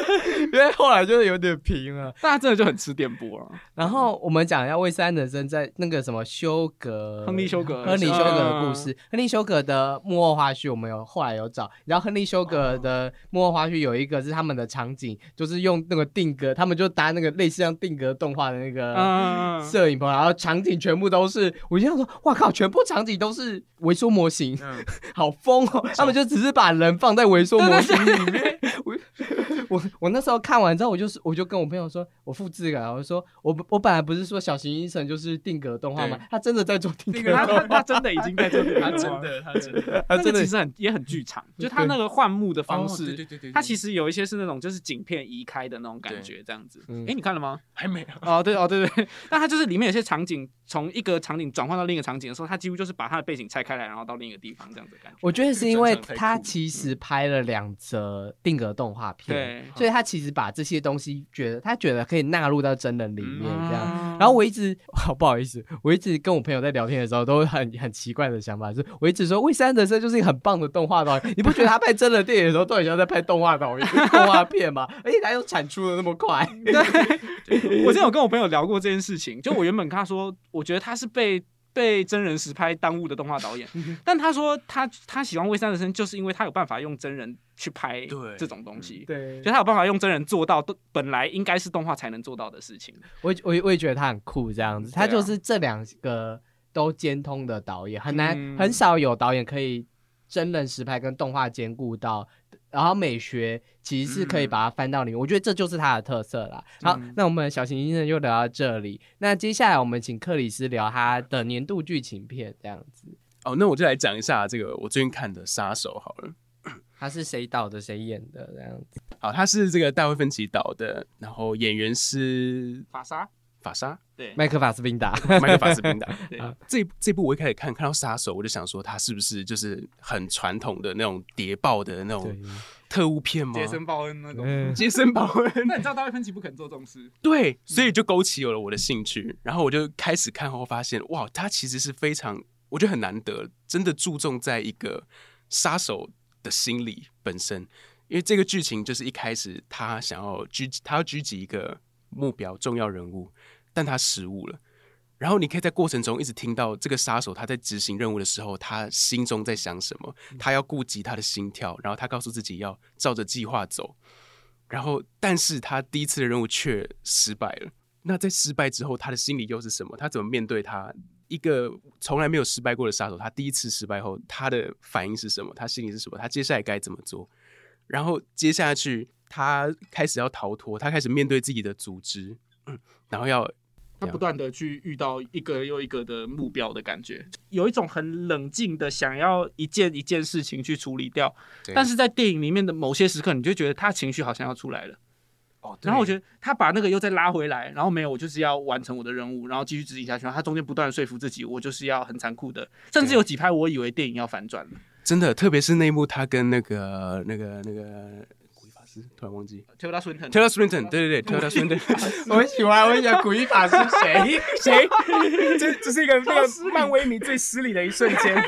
因为后来就是有点平了。
大家真的就很吃电波了。
然后我们讲一下魏斯安德森在那个什么休格，
亨利休格
亨利休格的故事。亨利休格的幕后花絮，我们有后来有找。然后亨利休格的幕后花絮有一个是他们的场景，就是用那个定格，他们就搭那个类似像定格动画的那个。
嗯，
摄影棚，然后场景全部都是，我就想说，哇靠，全部场景都是微缩模型，
嗯，
好疯哦！他们就只是把人放在微缩模型里面。我我我那时候看完之后，我就是我就跟我朋友说，我复制了，我说我我本来不是说小型医生就是定格动画吗？他真的在做定格动画，
他他真的已经在做这个
他
动画
真的，他真的。
他真的
那其实很也很剧场，就他那个换幕的方
哦
式，
对对对
他，其
实
实有一些是那种就是景片移开的那种感觉，这样子。
嗯
哎，你看了吗？
还没有。
哦，对哦，对对，但他就是里面有些场景，从一个场景转换到另一个场景的时候，他几乎就是把他的背景拆开来，然后到另一个地方这样子感觉。
我觉得是因为他其实拍了两则定格动画片，
对，
所以他其实把这些东西觉得他觉得可以纳入到真人里面这样。
嗯
然后我一直，好不好意思，我一直跟我朋友在聊天的时候，都很很奇怪的想法，就是我一直说，魏斯安德森就是一个很棒的动画导演，你不觉得他拍真人电影的时候，都很像在拍动画导演、动画片吗？而且他又产出的那么快，
对，我之前有跟我朋友聊过这件事情，就我原本跟他说，我觉得他是被被真人实拍耽误的动画导演，但他说他他喜欢魏三德森，就是因为他有办法用真人去拍
对
这种东西。
对
就他有办法用真人做到都本来应该是动画才能做到的事情。
我我我也觉得他很酷，这样子，他就是这两个都兼通的导演，很难、
嗯
很少有导演可以真人实拍跟动画兼顾到，然后美学其实是可以把它翻到里面，我觉得这就是他的特色啦。好，
嗯
那我们小型医生就聊到这里，那接下来我们请克里斯聊他的年度剧情片，这样子，
哦，那我就来讲一下这个我最近看的《杀手》好了。
他是谁导的，谁演的，这样子。
好，他是这个大卫芬奇导的，然后演员是
法沙，
法沙
对，
麦克法斯宾达，
麦克法斯宾达。
对
啊这这部我一开始看看到杀手，我就想说他是不是就是很传统的那种谍报的那种，特务片吗？
杰森鲍恩那种。
嗯，
杰森鲍恩，
那你知道大卫芬奇不肯做这种事？
对，所以就勾起有了我的兴趣。然后我就开始看后发现，哇，他其实是非常，我觉得很难得，真的注重在一个杀手的心理本身。因为这个剧情就是一开始他想要狙，他要狙击一个目标重要人物，但他失误了。然后你可以在过程中一直听到这个杀手他在执行任务的时候，他心中在想什么，他要顾及他的心跳，然后他告诉自己要照着计划走。然后，但是他第一次的任务却失败了。那在失败之后，他的心理又是什么？他怎么面对他一个从来没有失败过的杀手？他第一次失败后，他的反应是什么？他心里是什么？他接下来该怎么做？然后接下去，他开始要逃脱，他开始面对自己的组织，嗯，然后要
他不断的去遇到一个又一个的目标的感觉，有一种很冷静的想要一件一件事情去处理掉，但是在电影里面的某些时刻，你就觉得他情绪好像要出来了。
哦，
然后我觉
得
得他把那个又再拉回来，然后没有，我就是要完成我的任务，然后继续执行下去。然后他中间不断的说服自己，我就是要很残酷的，甚至有几拍我以为电影要反转了。
真的，特别是那一幕，他跟那个那个那个师突然忘记
Tilda
Swinton，Taylor Swinton，对对对，Taylor Swinton，
我很喜欢，我很喜欢古一法师谁？
谁？这这是一个那个漫威迷最失礼的一瞬间。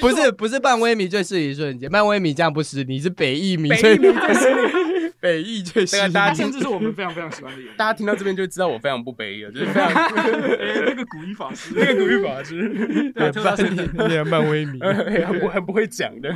不是不是漫威迷最失礼一瞬间，漫威迷这样不失礼，是北艺迷
北
最
艺迷最失礼，
北艺最
大家
他甚至是我们非常非常喜欢的演员。
大家听到这边就知道我非常不北意了，就是非常
哎那个古一法师，
那个古一法师，
对
对吧？你你也漫威迷，
很不很不会讲的。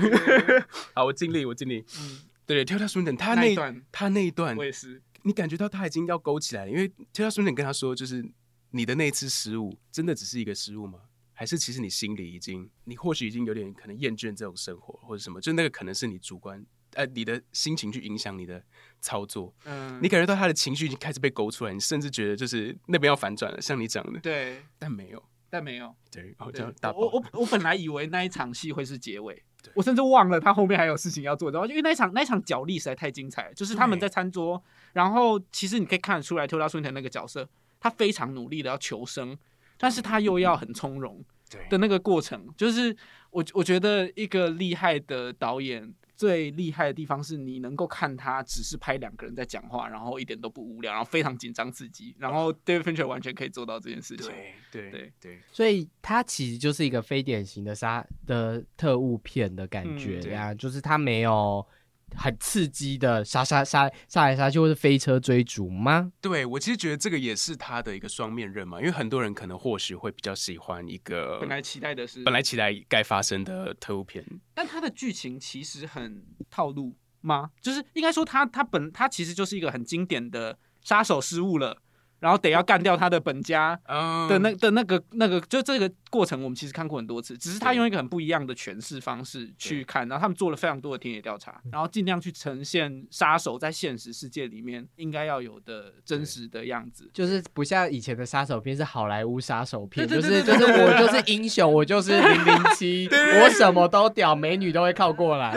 好，我尽力，我尽力。
嗯
对对，Taylor Swinton 他那
那一段
他那一段
我，也是。
你感觉到他已经要勾起来了，因为 Taylor Swinton 跟他说，就是你的那次失误，真的只是一个失误吗？还是其实你心里已经，你或许已经有点可能厌倦这种生活，或者什么，就那个可能是你主观，呃，你的心情去影响你的操作，
嗯，
你感觉到他的情绪已经开始被勾出来，你甚至觉得就是那边要反转了，像你讲的，
对，
但没有，
但没有。
对，哦，这
对
样大
我我我本来以为那一场戏会是结尾
对，
我甚至忘了他后面还有事情要做，然后因为那一场那一场角力实在太精彩了，就是他们在餐桌，然后其实你可以看得出来，Tilda Swinton 那个角色，他非常努力的要求生，但是他又要很从容
对
的那个过程，就是我我觉得一个厉害的导演。最厉害的地方是你能够看他只是拍两个人在讲话，然后一点都不无聊，然后非常紧张刺激，然后 David Fincher 完全可以做到这件事情。
对对
对
对
所以他其实就是一个非典型的杀的特务片的感觉，
嗯
这样、就是他没有很刺激的杀杀杀杀来杀去，或是飞车追逐吗？
对，我其实觉得这个也是他的一个双面刃嘛，因为很多人可能或许会比较喜欢一个
本来期待的是
本来期待该发生的特务片，
但它的剧情其实很套路吗？就是应该说他他本他其实就是一个很经典的杀手失误了，然后得要干掉他的本家
嗯。
的那的那个那个，就这个过程我们其实看过很多次，只是他用一个很不一样的诠释方式去看，然后他们做了非常多的田野调查，然后尽量去呈现杀手在现实世界里面应该要有的真实的样子。
就是不像以前的杀手片是好莱坞杀手片，就是就是我就是英雄，我就是零零七，我什么都屌，美女都会靠过来。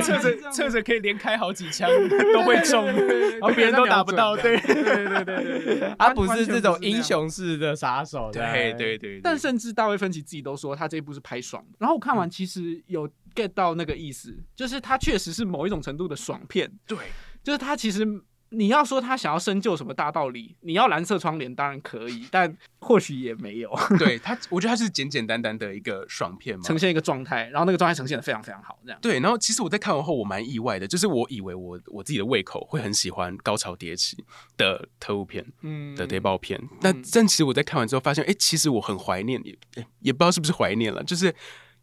侧着侧着可以连开好几枪都会中，然后别人都打不到，对
对对对对对，
他不是这种英雄式的杀手，
对对对，
但甚至大卫芬奇自己都说，他这一部是拍爽的。然后我看完，其实有 get 到那个意思，就是他确实是某一种程度的爽片，
对。
就是他其实。你要说他想要深究什么大道理，你要蓝色窗帘当然可以，但或许也没有。
对他，我觉得他是简简单单的一个爽片嘛，
呈现一个状态，然后那个状态呈现的非常非常好，这样。
对，然后其实我在看完后，我蛮意外的，就是我以为我我自己的胃口会很喜欢高潮迭起的特务片
嗯。
的谍报片，但但其实我在看完之后发现，哎，其实我很怀念，也也不知道是不是怀念了，就是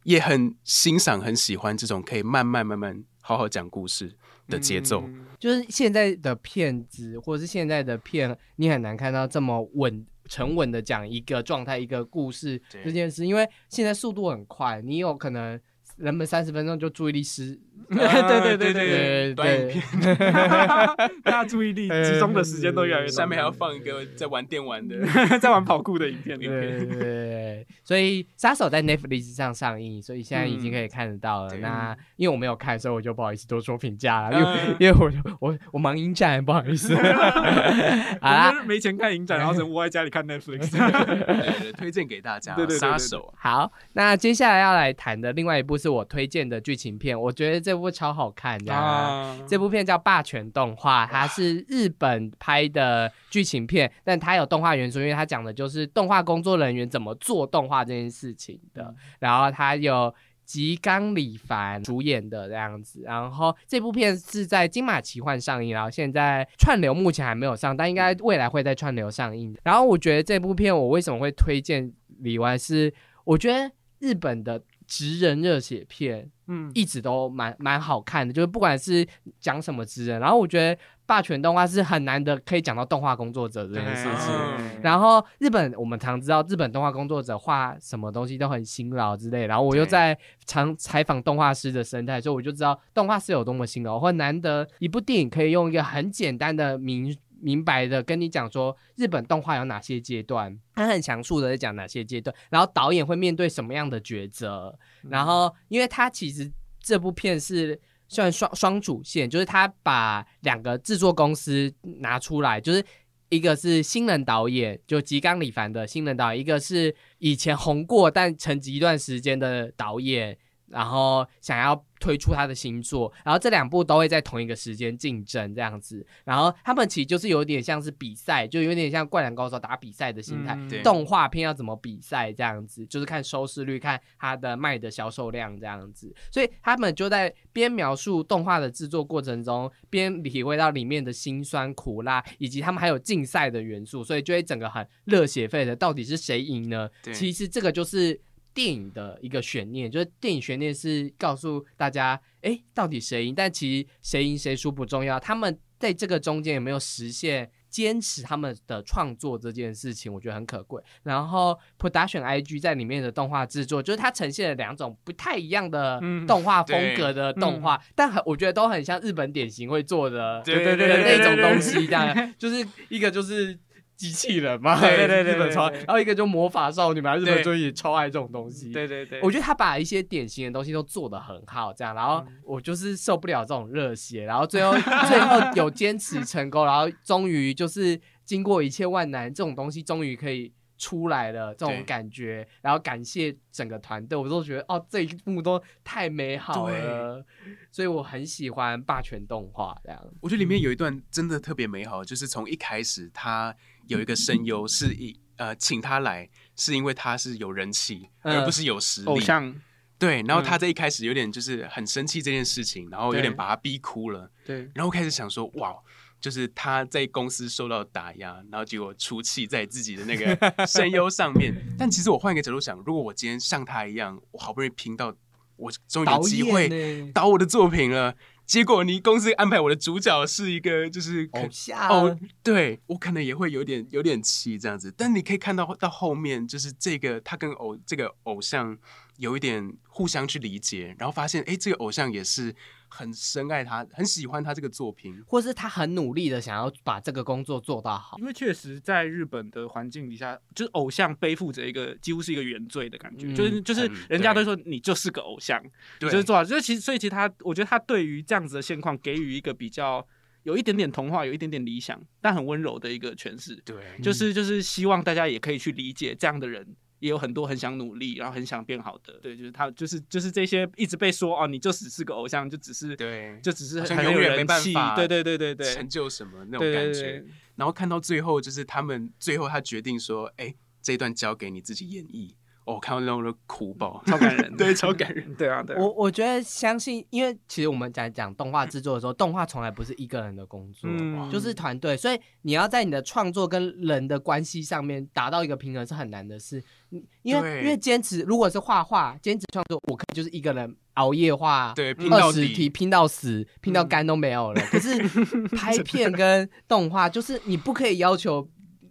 也很欣赏、很喜欢这种可以慢慢慢慢好好讲故事的节奏。
嗯
就是现在的骗子或者是现在的片，你很难看到这么稳。沉稳的讲一个状态、一个故事这件事，因为现在速度很快，你有可能人们三十分钟就注意力失，
对对对对
对
短影片。
大家注意力 集中的时间都越来越短，
下面还要放一个在玩电玩的，
在玩跑酷的影片。
对对对。对，所以《杀手》在 Netflix 上上映，所以现在已经可以看得到了。那因为我没有看，所以我就不好意思多说评价了，因为、
嗯
因为我就我我忙影展，不好意思。好
我
啦，
没钱看影展，然后只能窝在家里看 Netflix。
对对推荐给大家。
对对对对对。
杀手，
好，那接下来要来谈的另外一部是我推荐的剧情片，我觉得这部超好看的。
啊
这部片叫《霸权动画》，它是日本拍的剧情片，但它有动画元素，因为它讲的就是动画工作人员怎么做动画这件事情的。然后它有吉冈里帆主演的这样子，然后这部片是在金马奇幻上映，然后现在串流目前还没有上，但应该未来会在串流上映。然后我觉得这部片我为什么会推荐里外是，我觉得日本的职人热血片
嗯
一直都蛮蛮好看的，就是不管是讲什么职人，然后我觉得霸权动画是很难得可以讲到动画工作者这件事情。
嗯
然后日本我们常知道日本动画工作者画什么东西都很辛劳之类，然后我又在常采访动画师的生态，所以我就知道动画师有多么辛劳，或难得一部电影可以用一个很简单的明明白的跟你讲说日本动画有哪些阶段，他很详述的在讲哪些阶段，然后导演会面对什么样的抉择，然后因为他其实这部片是。算双双主线，就是他把两个制作公司拿出来，就是一个是新人导演，就吉冈里帆的新人导演，一个是以前红过但沉寂一段时间的导演，然后想要推出他的新作，然后这两部都会在同一个时间竞争这样子，然后他们其实就是有点像是比赛，就有点像灌篮高手打比赛的心态，动画片要怎么比赛这样子，就是看收视率，看它的卖的销售量这样子。所以他们就在边描述动画的制作过程中，边体会到里面的辛酸苦辣，以及他们还有竞赛的元素，所以就会整个很热血沸腾。到底是谁赢呢？
对
其实这个就是。电影的一个悬念，就是电影悬念是告诉大家，哎，到底谁赢？但其实谁赢谁输不重要，他们在这个中间有没有实现坚持他们的创作这件事情，我觉得很可贵。然后 Production IG 在里面的动画制作，就是它呈现了两种不太一样的
嗯
动画风格的动画，但很我觉得都很像日本典型会做的的
对对对
那种
对对
东西，这样就是一个就是。机器人嘛，
对对对对
日本超爱然后一个就魔法少女嘛，日本
对
就也超爱这种东西。
对对对，
我觉得他把一些典型的东西都做得很好，这样，然后
嗯。
我就是受不了这种热血，然后最后 最后有坚持成功，然后终于就是经过一切万难，这种东西终于可以出来了，这种感觉，然后感谢整个团队，我都觉得哦，这一幕都太美好了，所以我很喜欢霸权动画这样。
我觉得里面有一段真的特别美好，就是从一开始他有一个声优是一呃请他来，是因为他是有人气，
嗯
而不是有实力。
偶像
对，然后他
嗯
在一开始有点就是很生气这件事情，然后有点把他逼哭了，
对
然后开始想说哇。就是他在公司受到打压，然后结果出气在自己的那个 声优上面。但其实我换一个角度想，如果我今天像他一样，我好不容易拼到，我终于有
导
机会导我的作品了，结果你公司安排我的主角是一个就是
偶像。
哦，对我可能也会有点有点气这样子，但你可以看到到后面，就是这个他跟偶这个偶像有一点互相去理解，然后发现哎，诶这个偶像也是很深爱他，很喜欢他这个作品。
或是他很努力的想要把这个工作做到好
因。为确实在日本的环境底下，就是偶像背负着一个几乎是一个原罪的感觉，
嗯
就是就是
嗯
人家都说你就是个偶像，
对，
就是做好，就是其实所以其实他，我觉得他对于这样子的现况给予一个比较有一点点童话，有一点点理想，但很温柔的一个诠释，
对，
就是就是希望大家也可以去理解这样的人。也有很多很想努力，然后很想变好的，对，就是他，就是就是这些一直被说哦，你就只是个偶像，就只是
对
就只是很有
永远没
人气
办法
对对对对对，
成就什么那种感觉。然后看到最后，就是他们最后他决定说，哎，这一段交给你自己演绎。哦，我看到那种的哭爆，
超感人
对，超感人。
对啊对啊，
我我觉得相信，因为其实我们在讲动画制作的时候，动画从来不是一个人的工作，
嗯
就是团队，所以你要在你的创作跟人的关系上面达到一个平衡是很难的事。你因为因为坚持，如果是画画坚持创作，我可以就是一个人熬夜画，
对，拼到
二十题，拼到死，拼到肝都没有了。可是 拍片跟动画，就是你不可以要求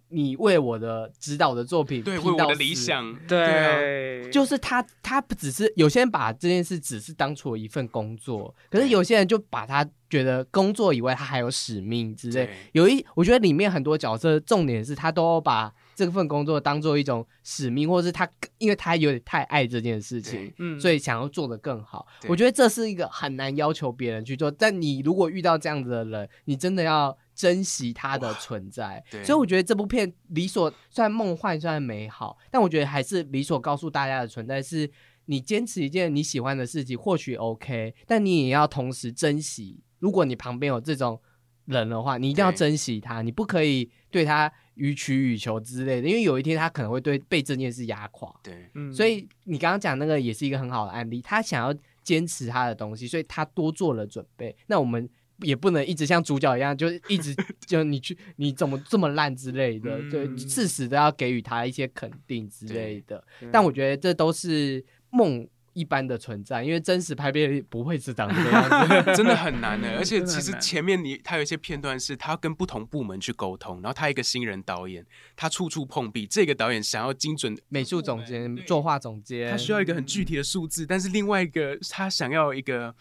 你为我的指导的作品
对，为我的理
死
想，啊，
对，
就是他，他不只是有些人把这件事只是当做一份工作，可是有些人就把他觉得工作以外，他还有使命之类。有一，我觉得里面很多角色，重点是他都把这份工作当做一种使命，或者是他因为他有点太爱这件事情，
嗯。
所以想要做的更好。我觉得这是一个很难要求别人去做，但你如果遇到这样子的人，你真的要珍惜他的存在。
对
所以我觉得这部片理所虽然梦幻，虽然美好，但我觉得还是理所告诉大家的存在是。你坚持一件你喜欢的事情，或许 OK，但你也要同时珍惜。如果你旁边有这种人的话，你一定要珍惜他，你不可以对他予取予求之类的，因为有一天他可能会对被这件事压垮。
对，
嗯
所以你刚刚讲那个也是一个很好的案例，他想要坚持他的东西，所以他多做了准备。那我们也不能一直像主角一样，就是一直 就你去你怎么这么烂之类的，
嗯
对，适时的要给予他一些肯定之类的。但我觉得这都是梦一般的存在，因为真实拍片不会是长这样子。
真的很难的。而且其实前面你他有一些片段是他要跟不同部门去沟通，然后他一个新人导演，他处处碰壁。这个导演想要精准，
美术总监、作画总监，
他需要一个很具体的数字，但是另外一个他想要一个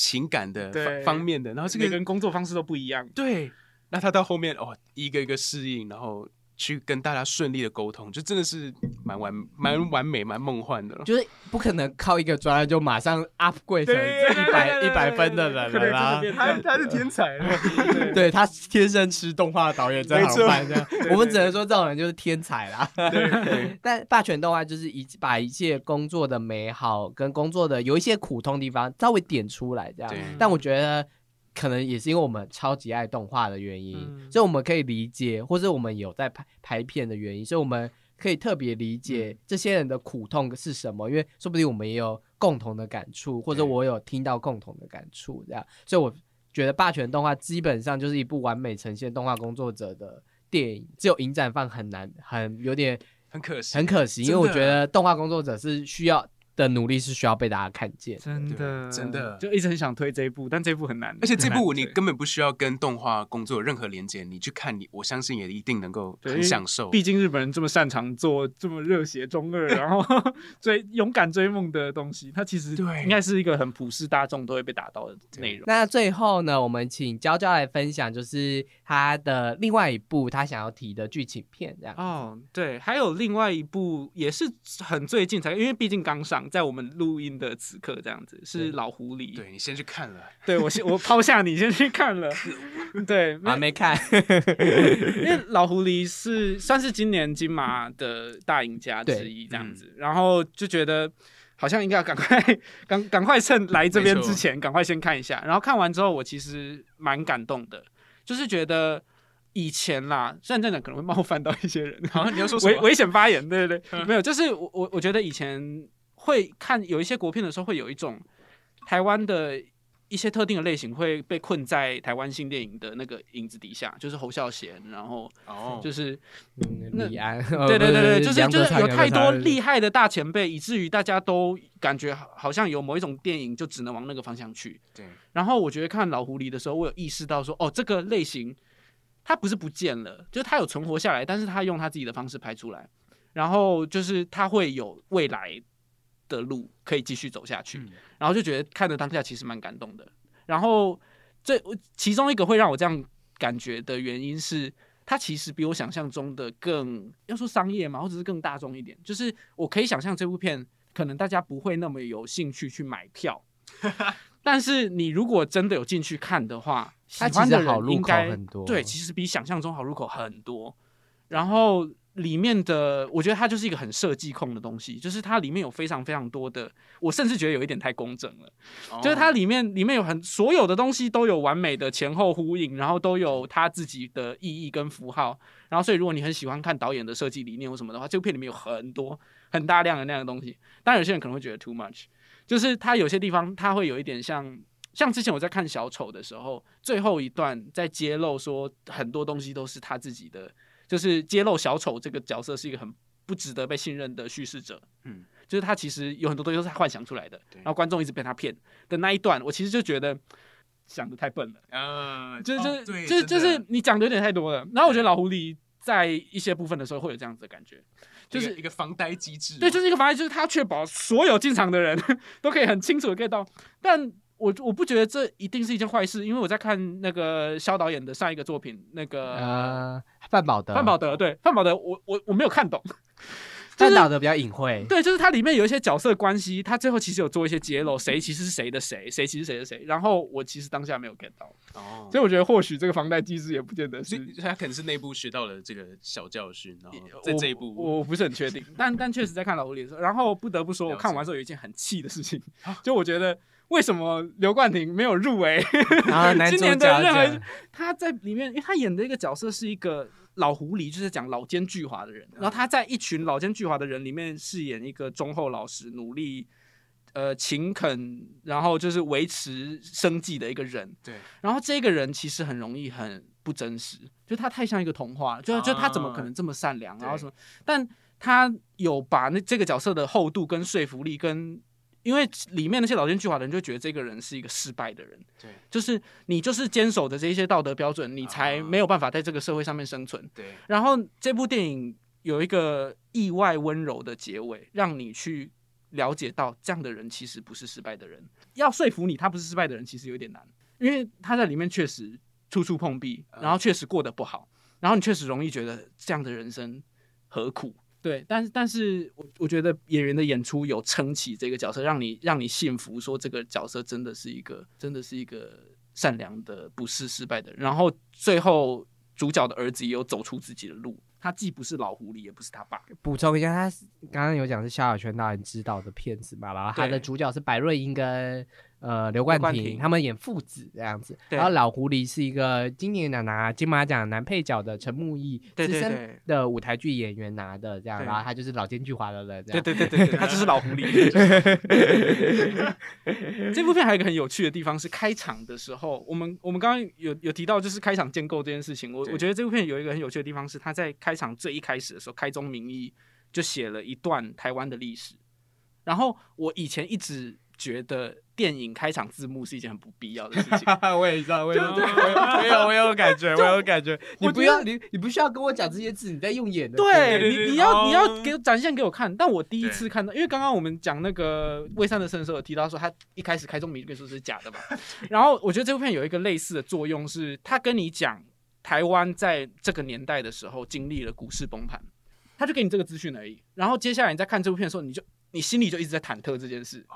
情感的方方面的，然后这
个
个
人工作方式都不一样。
对，那他到后面哦，一个一个适应，然后去跟大家顺利的沟通，就真的是蛮完蛮完美、蛮梦幻的了。
就是不可能靠一个专案就马上 upgrade 成一百一百分的人了啦。
他他是天才，
对他天生吃动画导演这
没错
行饭这样，我们只能说这种人就是天才啦。对 但霸权动画就是一把一切工作的美好跟工作的有一些苦痛地方稍微点出来这样。但我觉得可能也是因为我们超级爱动画的原因，
嗯。
所以我们可以理解，或者我们有在拍拍片的原因，所以我们可以特别理解这些人的苦痛是什么，因为说不定我们也有共同的感触，或者我有听到共同的感触，这样，所以我觉得霸权动画基本上就是一部完美呈现动画工作者的电影，只有影展放很难，很有点
很可惜，
很可惜，因为我觉得动画工作者是需要的努力是需要被大家看见。
真的
真的
就一直很想推这一部，但这一部很难，
而且这部你根本不需要跟动画工作有任何连接，你去看你，我相信也一定能够很享受。
毕竟日本人这么擅长做这么热血中二，然后 追勇敢追梦的东西，它其实
对
应该是一个很普世大众都会被打到的内容。
那最后呢，我们请娇娇来分享，就是他的另外一部他想要提的剧情片，这样。
哦，对，还有另外一部也是很最近才，因为毕竟刚上，在我们录音的此刻这样子，是《老狐狸》。
对你先去看了，
对我先我抛下你先去看了，对，
啊，没看，
因为老狐狸是算是今年金马的大赢家之一，这样子，然后就觉得好像应该要赶快赶赶快趁来这边之前，赶快先看一下。然后看完之后，我其实蛮感动的，就是觉得以前啦，虽然这样可能会冒犯到一些人，
好，你要说？
危危险发言，对对对，没有，就是我我我觉得以前会看有一些国片的时候，会有一种台湾的一些特定的类型会被困在台湾新电影的那个影子底下，就是侯孝贤，然后
哦，
就是
李安，
对对对对，就是就是有太多
厉。
害的大前辈，以至于大家都感觉好好像有某一种电影就只能往那个方向去。
对，
然后我觉得看老狐狸的时候，我有意识到说，哦，这个类型它不是不见了，就是它有存活下来，但是它用它自己的方式拍出来，然后就是它会有未来的路可以继续走下去，
嗯
然后就觉得看的当下其实蛮感动的。然后这其中一个会让我这样感觉的原因是。它其实比我想象中的更要说商业嘛，或者是更大众一点。就是我可以想象这部片可能大家不会那么有兴趣去买票，但是你如果真的有进去看的话，喜欢的
好入口
人应该
很多，
对，其实比想象中好入口很多。然后里面的，我觉得它就是一个很设计控的东西，就是它里面有非常非常多的，我甚至觉得有一点太工整了。就是它里面里面有很所有的东西都有完美的前后呼应，然后都有它自己的意义跟符号。然后，所以如果你很喜欢看导演的设计理念或什么的话，这部片里面有很多很大量的那样的东西。当然，有些人可能会觉得 too much，就是它有些地方它会有一点像。像之前我在看小丑的时候，最后一段在揭露说很多东西都是他自己的，就是揭露小丑这个角色是一个很不值得被信任的叙事者。
嗯，
就是他其实有很多东西都是他幻想出来的，然后观众一直被他骗的那一段，我其实就觉得想的太笨了，
呃，
就是就是、就是就是你讲的有点太多了。然后我觉得老狐狸在一些部分的时候会有这样子的感觉，就是
一个防呆机制，
对，就是一个防呆，就是他确保所有进场的人 都可以很清楚的 get 到，但。我我不觉得这一定是一件坏事，因为我在看那个肖导演的上一个作品，那个
呃，范宝德，
范宝德，对范宝德，我我我没有看懂，
范宝德比较隐晦，
对，就是它里面有一些角色关系，他最后其实有做一些揭露，谁其实是谁的谁，谁其实谁的谁。然后我其实当下没有 get 到，
哦，
所以我觉得或许这个房贷机制也不见得是
他可能是内部学到了这个小教训，然后在
我
这一步，
我我不是很确定，但但确实在看老狐狸的时候，然后不得不说，我看完之后有一件很气的事情，就我觉得为什么刘冠廷没有入围 今年的
角
任何他在里面，因为他演的一个角色是一个老狐狸，就是讲老奸巨猾的人。然后他在一群老奸巨猾的人里面饰演一个忠厚老实、努力、呃勤恳，然后就是维持生计的一个人。
对，
然后这个人其实很容易很不真实，就他太像一个童话，就就他怎么可能这么善良，
对
然后什么？但他有把那这个角色的厚度跟说服力跟。因为里面那些老奸巨猾的人就觉得这个人是一个失败的人，
对
就是你就是坚守的这一些道德标准，你才
啊
没有办法在这个社会上面生存。
对，
然后这部电影有一个意外温柔的结尾，让你去了解到这样的人其实不是失败的人。要说服你他不是失败的人，其实有点难，因为他在里面确实处处碰壁，然后确实过得不好，然后你确实容易觉得这样的人生何苦。对，但是但是我我觉得演员的演出有撑起这个角色，让你让你信服，说这个角色真的是一个真的是一个善良的，不是失败的人。然后最后主角的儿子也有走出自己的路，他既不是老狐狸，也不是他爸。
补充一下，他刚刚有讲是萧亚轩导演指导的片子嘛，然后他的
对
主角是白瑞英跟呃刘冠
廷
廷，他们演父子这样子。然后老狐狸是一个今年拿拿金马奖男配角的陈木易，资深的舞台剧演员拿的这样，然后他就是老奸巨猾的人这
对
样。
对对 对对，他就是老狐狸。这部片还有一个很有趣的地方是开场的时候，我们我们刚刚有有提到就是开场建构这件事情。我我觉得这部片有一个很有趣的地方是，他在开场最一开始的时候，开宗明义就写了一段台湾的历史。然后我以前一直觉得电影开场字幕是一件很不必要的事情。
我也知道，我也我 有我有感觉，我有感觉。你不要你你不需要跟我讲这些字，你在用演的。
对你，你要你要
哦
给展现给我看。但我第一次看到，因为刚刚我们讲那个魏三的圣的时候有提到说，他一开始开宗明义跟说是假的嘛。然后我觉得这部片有一个类似的作用，是他跟你讲台湾在这个年代的时候经历了股市崩盘，他就给你这个资讯而已。然后接下来你在看这部片的时候，你就你心里就一直在忐忑这件事。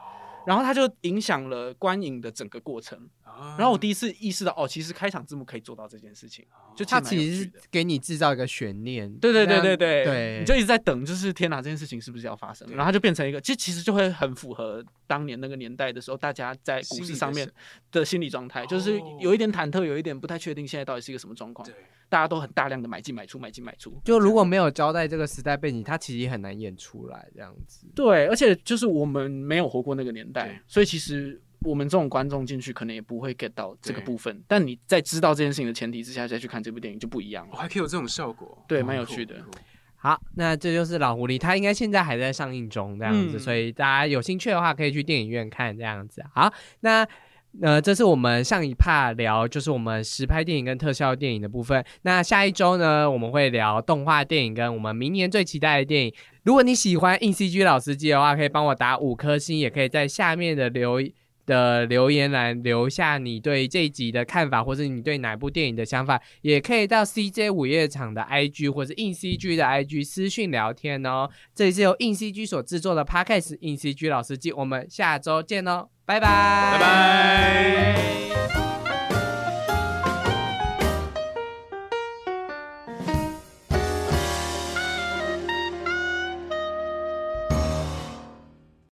然后它就影响了观影的整个过程。
啊。
然后我第一次意识到，哦，其实开场字幕可以做到这件事情，就
它
其实
是给你制造一个悬念。
对对对对对。
对，
你就一直在等，就是天哪，这件事情是不是要发生？然后它就变成一个，其实其实就会很符合当年那个年代的时候，大家在股市上面的心理状态，就是
哦
有一点忐忑，有一点不太确定现在到底是一个什么状况，大家都很大量的买进买出，买进买出。
就如果没有交代这个时代背景，它其实也很难演出来这样子。
对，而且就是我们没有活过那个年代，所以其实我们这种观众进去可能也不会 get 到这个部分。但你在知道这件事情的前提之下再去看这部电影就不一样了。
我还可以有这种效果，
对，
哦
蛮有趣的。
好，那这就是老狐狸，它应该现在还在上映中这样子，
嗯
所以大家有兴趣的话可以去电影院看这样子。好，那。呃，这是我们上一趴聊，就是我们实拍电影跟特效电影的部分。那下一周呢，我们会聊动画电影跟我们明年最期待的电影。如果你喜欢硬 CG 老司机的话，可以帮我打五颗星，也可以在下面的留的留言栏留下你对这集的看法，或是你对哪部电影的想法，也可以到 CJ 午夜场的 IG 或是硬 CG 的 IG 私讯聊天哦。这里是由硬 CG 所制作的 Podcast 硬 CG 老司机，我们下周见哦，拜拜，
拜拜。